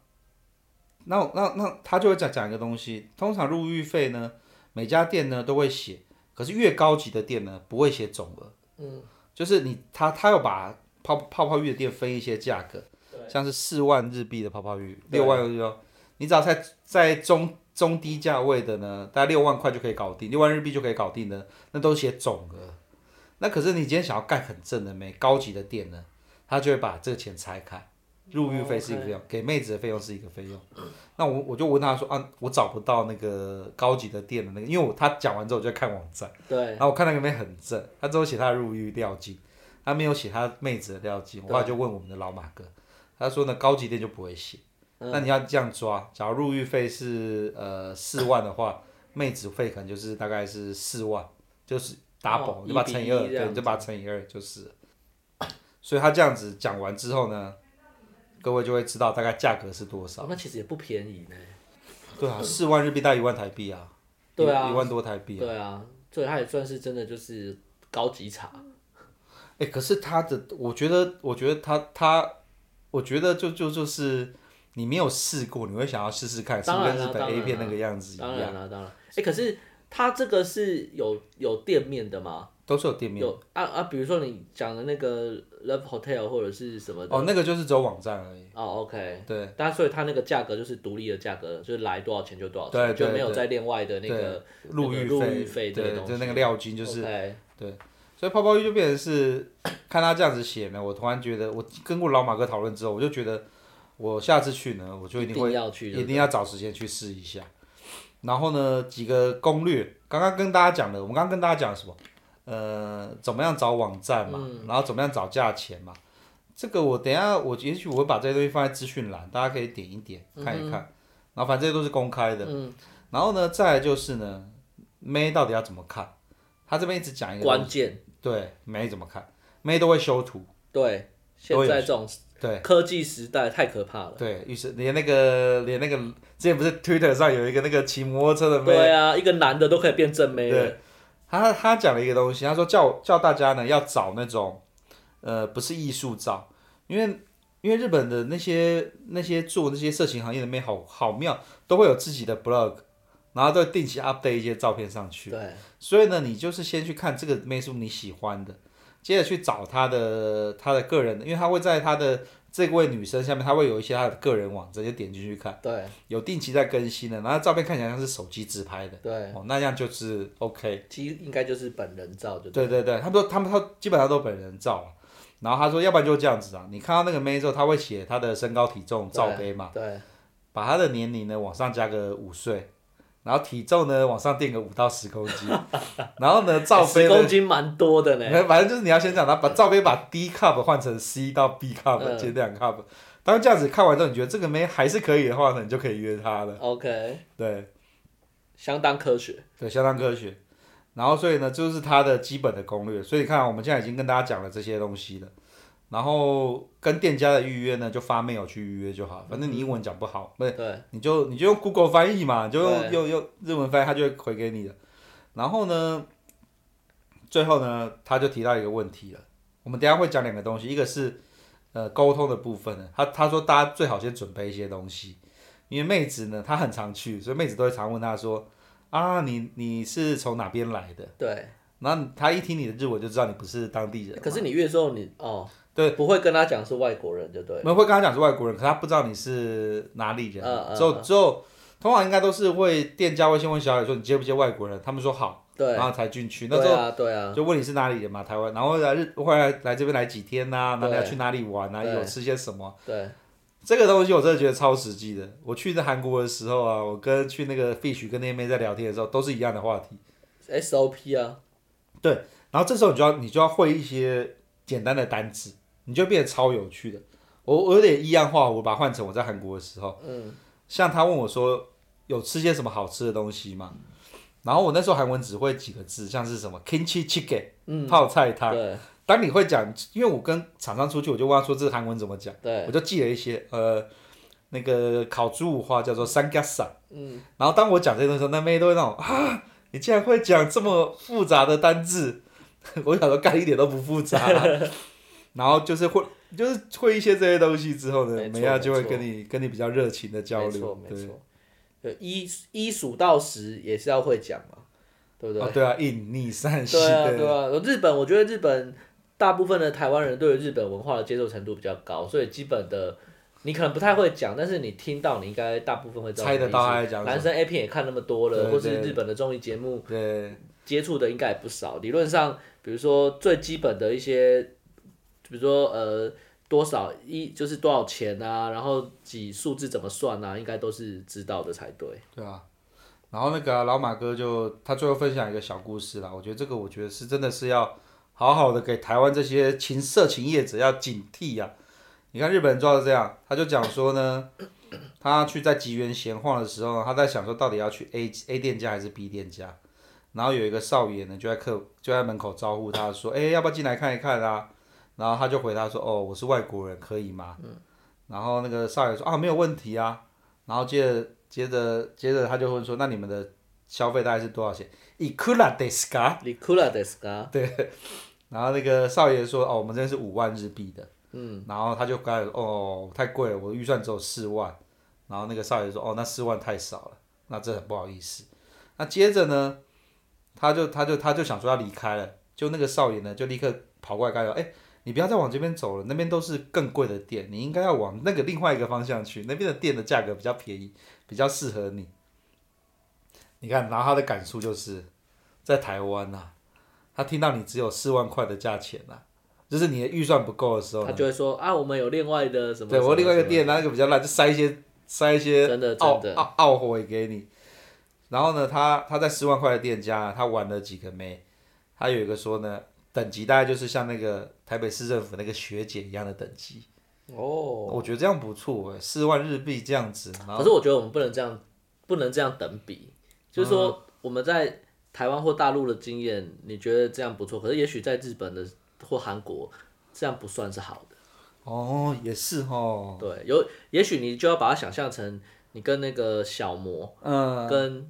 [SPEAKER 2] 那那那他就会讲讲一个东西，通常入浴费呢，每家店呢都会写，可是越高级的店呢不会写总额，嗯，就是你他他要把泡泡泡浴的店分一些价格，像是四万日币的泡泡浴，六万日币，你只要在在中。中低价位的呢，大概六万块就可以搞定，六万日币就可以搞定的，那都是写总额。那可是你今天想要盖很正的美高级的店呢，他就会把这个钱拆开，入浴费是一个费用，给妹子的费用是一个费用。那我我就问他说啊，我找不到那个高级的店的那个，因为我他讲完之后我就在看网站，
[SPEAKER 1] 对，
[SPEAKER 2] 然后我看那个妹很正，他只有写他的入浴料金，他没有写他妹子的料金。我后来就问我们的老马哥，他说呢，高级店就不会写。那你要这样抓，假如入狱费是呃四万的话，妹子费可能就是大概是四万，就是 double，你把乘以二，对，你就把它乘以二就是。所以他这样子讲完之后呢，各位就会知道大概价格是多少。
[SPEAKER 1] 那其实也不便宜呢。
[SPEAKER 2] 对啊，四万日币大概一万台币啊。
[SPEAKER 1] 对啊。
[SPEAKER 2] 一万多台币。
[SPEAKER 1] 啊对啊，所以他也算是真的就是高级茶。
[SPEAKER 2] 哎，可是他的，我觉得，我觉得他他，我觉得就就就是。你没有试过，你会想要试试看，是不是跟日本 A 片那个样子一样？
[SPEAKER 1] 当然了，当然。哎，可是它这个是有有店面的吗？
[SPEAKER 2] 都是有店面。
[SPEAKER 1] 有啊啊，比如说你讲的那个 Love Hotel 或者是什么的。
[SPEAKER 2] 哦，那个就是走网站而已。
[SPEAKER 1] 哦，OK。
[SPEAKER 2] 对。
[SPEAKER 1] 但所以它那个价格就是独立的价格，就是来多少钱就多少钱，就没有再另外的那个
[SPEAKER 2] 入浴
[SPEAKER 1] 入浴费这个东西。
[SPEAKER 2] 对，就那个料金就是。对。所以泡泡浴就变成是 看他这样子写呢，我突然觉得，我跟过老马哥讨论之后，我就觉得。我下次去呢，我就一定会
[SPEAKER 1] 一定要去，
[SPEAKER 2] 一定要找时间去试一下。然后呢，几个攻略，刚刚跟大家讲的，我们刚刚跟大家讲什么？呃，怎么样找网站嘛，嗯、然后怎么样找价钱嘛。这个我等一下，我也许我会把这些东西放在资讯栏，大家可以点一点看一看。嗯、然后反正这些都是公开的。
[SPEAKER 1] 嗯。
[SPEAKER 2] 然后呢，再来就是呢，妹到底要怎么看？他这边一直讲一个
[SPEAKER 1] 关键。对，
[SPEAKER 2] 妹怎么看？妹都会修图。
[SPEAKER 1] 对，现在这种
[SPEAKER 2] 对
[SPEAKER 1] 科技时代太可怕了。
[SPEAKER 2] 对，于是连那个连那个之前不是 Twitter 上有一个那个骑摩托车的妹。
[SPEAKER 1] 对啊，一个男的都可以变正妹。
[SPEAKER 2] 对。他他讲了一个东西，他说叫叫大家呢要找那种，呃，不是艺术照，因为因为日本的那些那些做那些色情行业的妹好好妙，都会有自己的 blog，然后都会定期 update 一些照片上去。
[SPEAKER 1] 对。
[SPEAKER 2] 所以呢，你就是先去看这个妹是不是你喜欢的，接着去找他的他的个人的，因为他会在他的。这位女生下面，他会有一些他的个人网站，就点进去看。
[SPEAKER 1] 对。有
[SPEAKER 2] 定期在更新的，然后照片看起来像是手机自拍的。
[SPEAKER 1] 对。
[SPEAKER 2] 哦，那样就是 OK。
[SPEAKER 1] 其实应该就是本人照就
[SPEAKER 2] 对。对对对，他们说他们他基本上都本人照。然后他说，要不然就这样子啊，你看到那个妹之后，他会写她的身高体重罩杯嘛。
[SPEAKER 1] 对。对
[SPEAKER 2] 把她的年龄呢往上加个五岁。然后体重呢，往上垫个五到十公斤，然后呢，罩杯十
[SPEAKER 1] 公斤蛮多的呢。
[SPEAKER 2] 反正就是你要先讲，他把罩杯把 D cup 换成 C 到 B cup，减两 cup。当这样子看完之后，你觉得这个妹还是可以的话呢，你就可以约她了。
[SPEAKER 1] OK。
[SPEAKER 2] 对，
[SPEAKER 1] 相当科学。
[SPEAKER 2] 对，相当科学。然后所以呢，就是它的基本的攻略。所以你看，我们现在已经跟大家讲了这些东西了。然后跟店家的预约呢，就发 mail 去预约就好。反正你英文讲不好，不是，你就你就用 Google 翻译嘛，就用用用日文翻译，他就会回给你的。然后呢，最后呢，他就提到一个问题了。我们等下会讲两个东西，一个是呃沟通的部分呢。他他说大家最好先准备一些东西，因为妹子呢她很常去，所以妹子都会常问他说啊，你你是从哪边来的？
[SPEAKER 1] 对。
[SPEAKER 2] 然后他一听你的日文就知道你不是当地人。
[SPEAKER 1] 可是你越说你哦。
[SPEAKER 2] 对，
[SPEAKER 1] 不会跟他讲是外国人就对。
[SPEAKER 2] 我们会跟他讲是外国人，可他不知道你是哪里人。嗯嗯。之后之后，通常应该都是会店家会先问小姐说你接不接外国人，他们说好，
[SPEAKER 1] 对，
[SPEAKER 2] 然后才进去。那时候
[SPEAKER 1] 对啊对啊。
[SPEAKER 2] 就问你是哪里人嘛，台湾，然后来日后来来这边来几天呐、啊，然后要去哪里玩啊，有吃些什么？
[SPEAKER 1] 对。
[SPEAKER 2] 这个东西我真的觉得超实际的。我去那韩国的时候啊，我跟去那个 Fish 跟那妹在聊天的时候，都是一样的话题。
[SPEAKER 1] SOP 啊。
[SPEAKER 2] 对，然后这时候你就要你就要会一些简单的单词。你就变得超有趣的，我我有点一样化，我把它换成我在韩国的时候，嗯，像他问我说有吃些什么好吃的东西吗？然后我那时候韩文只会几个字，像是什么 kimchi chicken，嗯，泡菜汤。对。当你会讲，因为我跟厂商出去，我就问他说这个韩文怎么讲，对，我就记了一些，呃，那个烤猪五花叫做 samgyeopsal，嗯，然后当我讲这些东西的时候，那妹都会那种啊，你竟然会讲这么复杂的单字，我想说干一点都不复杂。然后就是会，就是会一些这些东西之后呢，美亚就会跟你跟你比较热情的交流。没错，没错。
[SPEAKER 1] 对，一一数到十也是要会讲嘛，对不对？
[SPEAKER 2] 哦，对啊，一、二、三、四。
[SPEAKER 1] 对啊，对啊。日本，我觉得日本大部分的台湾人对于日本文化的接受程度比较高，所以基本的你可能不太会讲，但是你听到你应该大部分会
[SPEAKER 2] 猜得到他在讲。
[SPEAKER 1] 男生 A 片也看那么多了，或是日本的综艺节目，对，接触的应该也不少。理论上，比如说最基本的一些。比如说，呃，多少一就是多少钱啊，然后几数字怎么算啊，应该都是知道的才对。
[SPEAKER 2] 对啊，然后那个、老马哥就他最后分享一个小故事啦，我觉得这个我觉得是真的是要好好的给台湾这些情色情业者要警惕呀、啊。你看日本人做到这样，他就讲说呢，他去在吉原闲晃的时候，他在想说到底要去 A A 店家还是 B 店家，然后有一个少爷呢就在客就在门口招呼他说，哎，要不要进来看一看啊？然后他就回答说：“哦，我是外国人，可以吗？”嗯、然后那个少爷说：“啊，没有问题啊。”然后接着接着接着他就问说：“那你们的消费大概是多少钱？”“いくらですか？”“
[SPEAKER 1] いくらですか？”
[SPEAKER 2] 对。然后那个少爷说：“哦，我们这边是五万日币的。”嗯。然后他就开始哦，太贵了，我预算只有四万。然后那个少爷说：“哦，那四万太少了，那这很不好意思。”那接着呢，他就他就他就想说要离开了，就那个少爷呢就立刻跑过来跟他说：“哎。” 你不要再往这边走了，那边都是更贵的店，你应该要往那个另外一个方向去，那边的店的价格比较便宜，比较适合你。你看，然后他的感触就是，在台湾呐、啊，他听到你只有四万块的价钱呐、啊，就是你的预算不够的时候，
[SPEAKER 1] 他就会说啊，我们有另外的什么？
[SPEAKER 2] 对，我另外一个店，那个比较烂，就塞一些塞一些
[SPEAKER 1] 真的
[SPEAKER 2] 奥奥奥货也给你。然后呢，他他在四万块的店家，他玩了几个妹，他有一个说呢。等级大概就是像那个台北市政府那个学姐一样的等级，哦，我觉得这样不错哎，四万日币这样子。
[SPEAKER 1] 可是我觉得我们不能这样，不能这样等比。就是说我们在台湾或大陆的经验，你觉得这样不错。可是也许在日本的或韩国，这样不算是好的。
[SPEAKER 2] 哦，也是哦。
[SPEAKER 1] 对，有也许你就要把它想象成你跟那个小魔，嗯，跟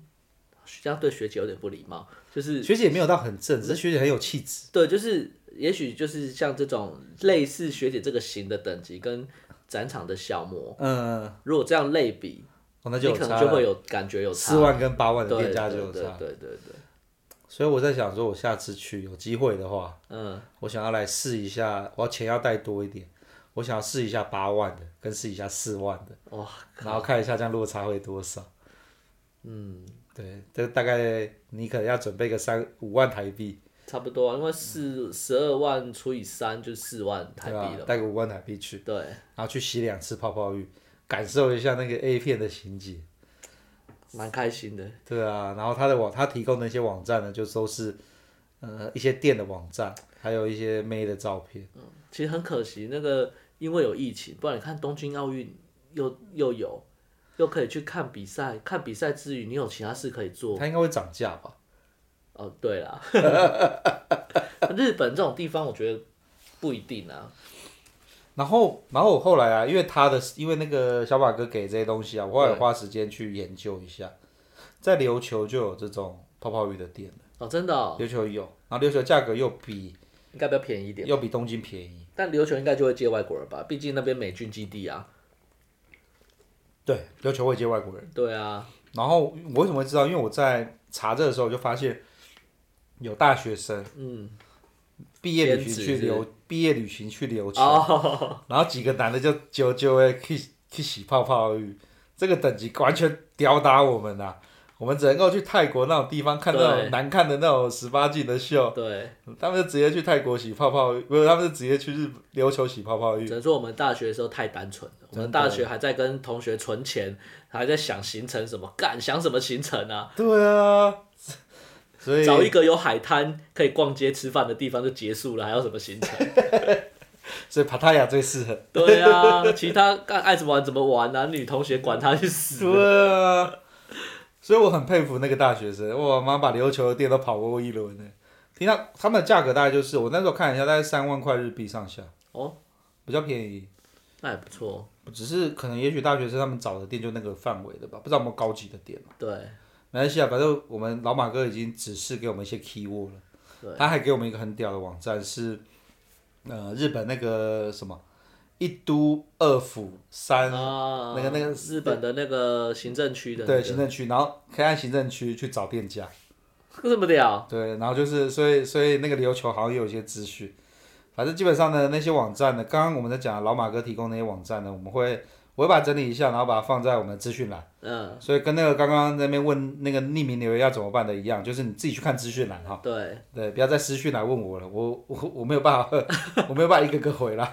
[SPEAKER 1] 这样对学姐有点不礼貌，就是
[SPEAKER 2] 学姐也没有到很正，只是学姐很有气质。
[SPEAKER 1] 对，就是也许就是像这种类似学姐这个型的等级，跟展场的小模，嗯，如果这样类比，
[SPEAKER 2] 哦，那就
[SPEAKER 1] 你可能就会有感觉有差，
[SPEAKER 2] 四万跟八万的店家就有差，
[SPEAKER 1] 对对对对对。
[SPEAKER 2] 所以我在想说，我下次去有机会的话，嗯，我想要来试一下，我要钱要带多一点。我想要试一下八万的，跟试一下四万的，哇，然后看一下这样落差会多少。嗯，对，这大概你可能要准备个三五万台币。
[SPEAKER 1] 差不多啊，因为四十二万除以三就四万台币了。
[SPEAKER 2] 带个五万台币去。
[SPEAKER 1] 对。
[SPEAKER 2] 然后去洗两次泡泡浴，感受一下那个 A 片的情节。
[SPEAKER 1] 蛮开心的。
[SPEAKER 2] 对啊，然后他的网，他提供的一些网站呢，就都是呃一些店的网站，还有一些妹的照片。
[SPEAKER 1] 嗯，其实很可惜那个。因为有疫情，不然你看东京奥运又又有，又可以去看比赛，看比赛之余你有其他事可以做。
[SPEAKER 2] 它应该会涨价吧？
[SPEAKER 1] 哦，对啦，日本这种地方我觉得不一定啊。
[SPEAKER 2] 然后，然后我后来啊，因为他的，因为那个小马哥给这些东西啊，我后来花时间去研究一下，在琉球就有这种泡泡浴的店
[SPEAKER 1] 哦，真的哦？
[SPEAKER 2] 琉球有，然后琉球价格又比
[SPEAKER 1] 应该比较便宜一点，
[SPEAKER 2] 又比东京便宜。
[SPEAKER 1] 但琉球应该就会接外国人吧，毕竟那边美军基地啊。
[SPEAKER 2] 对，要求会接外国人。
[SPEAKER 1] 对啊。
[SPEAKER 2] 然后我为什么会知道？因为我在查这的时候就发现，有大学生，嗯，毕业旅行去留，毕业旅行去留球，哦、然后几个男的就就就会去去洗泡泡浴，这个等级完全吊打我们啊。我们只能够去泰国那种地方看那种难看的那种十八禁的秀，
[SPEAKER 1] 对，
[SPEAKER 2] 他们就直接去泰国洗泡泡浴，不是，他们就直接去日琉球洗泡泡浴。
[SPEAKER 1] 只能说我们大学的时候太单纯了，我们大学还在跟同学存钱，还在想行程什么，干想什么行程啊？
[SPEAKER 2] 对啊，所以
[SPEAKER 1] 找一个有海滩可以逛街吃饭的地方就结束了，还有什么行程？
[SPEAKER 2] 所以帕塔亚最适合。
[SPEAKER 1] 对啊，其他干爱怎么玩怎么玩，男女同学管他去死。
[SPEAKER 2] 对啊。所以我很佩服那个大学生，我妈把琉球的店都跑过一轮呢。听到他们的价格大概就是，我那时候看一下，大概三万块日币上下。哦，比较便宜。
[SPEAKER 1] 那也不错。
[SPEAKER 2] 只是可能也许大学生他们找的店就那个范围的吧，不知道有没有高级的店。
[SPEAKER 1] 对。
[SPEAKER 2] 没关系啊，反正我们老马哥已经指示给我们一些 keyword 了。对。他还给我们一个很屌的网站，是呃日本那个什么。一都二府三，啊、那个那个
[SPEAKER 1] 日本的那个行政区的、那个，
[SPEAKER 2] 对行政区，然后可以按行政区去找店家，
[SPEAKER 1] 这么屌？
[SPEAKER 2] 对，然后就是所以所以那个琉球好像也有一些资讯，反正基本上呢那些网站呢，刚刚我们在讲老马哥提供那些网站呢，我们会。我会把它整理一下，然后把它放在我们的资讯栏。嗯。所以跟那个刚刚那边问那个匿名留言要怎么办的一样，就是你自己去看资讯栏哈。
[SPEAKER 1] 对。
[SPEAKER 2] 对，不要再私讯来问我了，我我我没有办法，我没有办法一个个回来。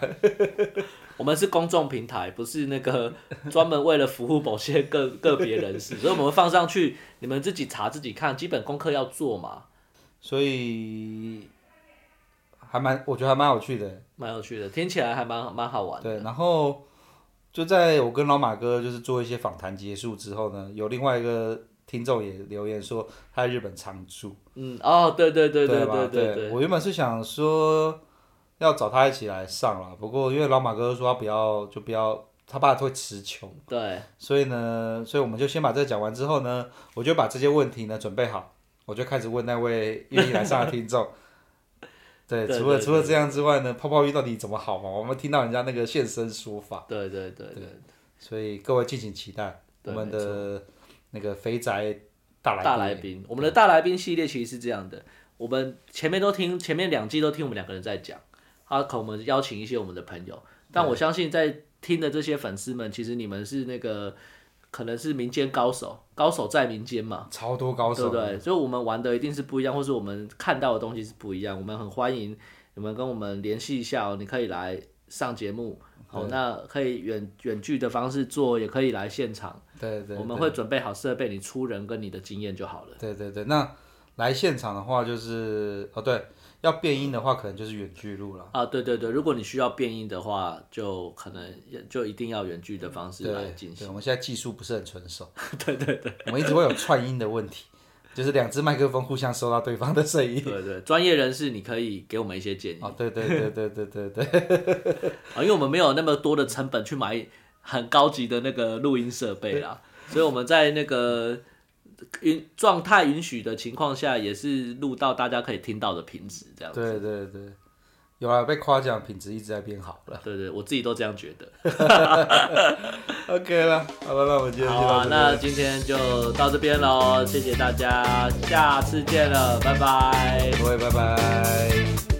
[SPEAKER 1] 我们是公众平台，不是那个专门为了服务某些个个别人士，所以我们会放上去，你们自己查自己看，基本功课要做嘛。
[SPEAKER 2] 所以还蛮，我觉得还蛮有趣的。
[SPEAKER 1] 蛮有趣的，听起来还蛮蛮好玩的。
[SPEAKER 2] 对，然后。就在我跟老马哥就是做一些访谈结束之后呢，有另外一个听众也留言说他在日本常住。
[SPEAKER 1] 嗯，哦，对对对对对对对。
[SPEAKER 2] 我原本是想说要找他一起来上了，不过因为老马哥说他不要，就不要，他爸会词穷。
[SPEAKER 1] 对。
[SPEAKER 2] 所以呢，所以我们就先把这个讲完之后呢，我就把这些问题呢准备好，我就开始问那位愿意来上的听众。对，除了除了这样之外呢，泡泡浴到底怎么好嘛？我们听到人家那个现身说法。
[SPEAKER 1] 对对对对。
[SPEAKER 2] 所以各位敬请期待我们的那个肥宅大来宾。
[SPEAKER 1] 大来宾，我们的大来宾系列其实是这样的，我们前面都听，前面两季都听我们两个人在讲，啊，可我们邀请一些我们的朋友，但我相信在听的这些粉丝们，其实你们是那个。可能是民间高手，高手在民间嘛，
[SPEAKER 2] 超多高手，
[SPEAKER 1] 对不对？所以我们玩的一定是不一样，或是我们看到的东西是不一样。我们很欢迎你们跟我们联系一下哦，你可以来上节目，好、哦，那可以远远距的方式做，也可以来现场。
[SPEAKER 2] 对对，对，
[SPEAKER 1] 我们会准备好设备，你出人跟你的经验就好了。
[SPEAKER 2] 对对对，那来现场的话就是哦，对，要变音的话，可能就是远距录了。
[SPEAKER 1] 啊，对对对，如果你需要变音的话，就可能就一定要远距的方式来进行。
[SPEAKER 2] 我们现在技术不是很纯熟。
[SPEAKER 1] 对对对，
[SPEAKER 2] 我们一直会有串音的问题，就是两只麦克风互相收到对方的声音。
[SPEAKER 1] 对对，专业人士你可以给我们一些建议。
[SPEAKER 2] 哦，对对对对对对对。
[SPEAKER 1] 啊，因为我们没有那么多的成本去买很高级的那个录音设备啦，所以我们在那个。允状态允许的情况下，也是录到大家可以听到的品质，这样子。
[SPEAKER 2] 对对对，有啊，被夸奖，品质一直在变好了。
[SPEAKER 1] 对对，我自己都这样觉得。
[SPEAKER 2] OK 了，好了，那我们今天。
[SPEAKER 1] 好啊，那今天就到这边喽，谢谢大家，下次见了，拜拜。
[SPEAKER 2] 各位，拜拜。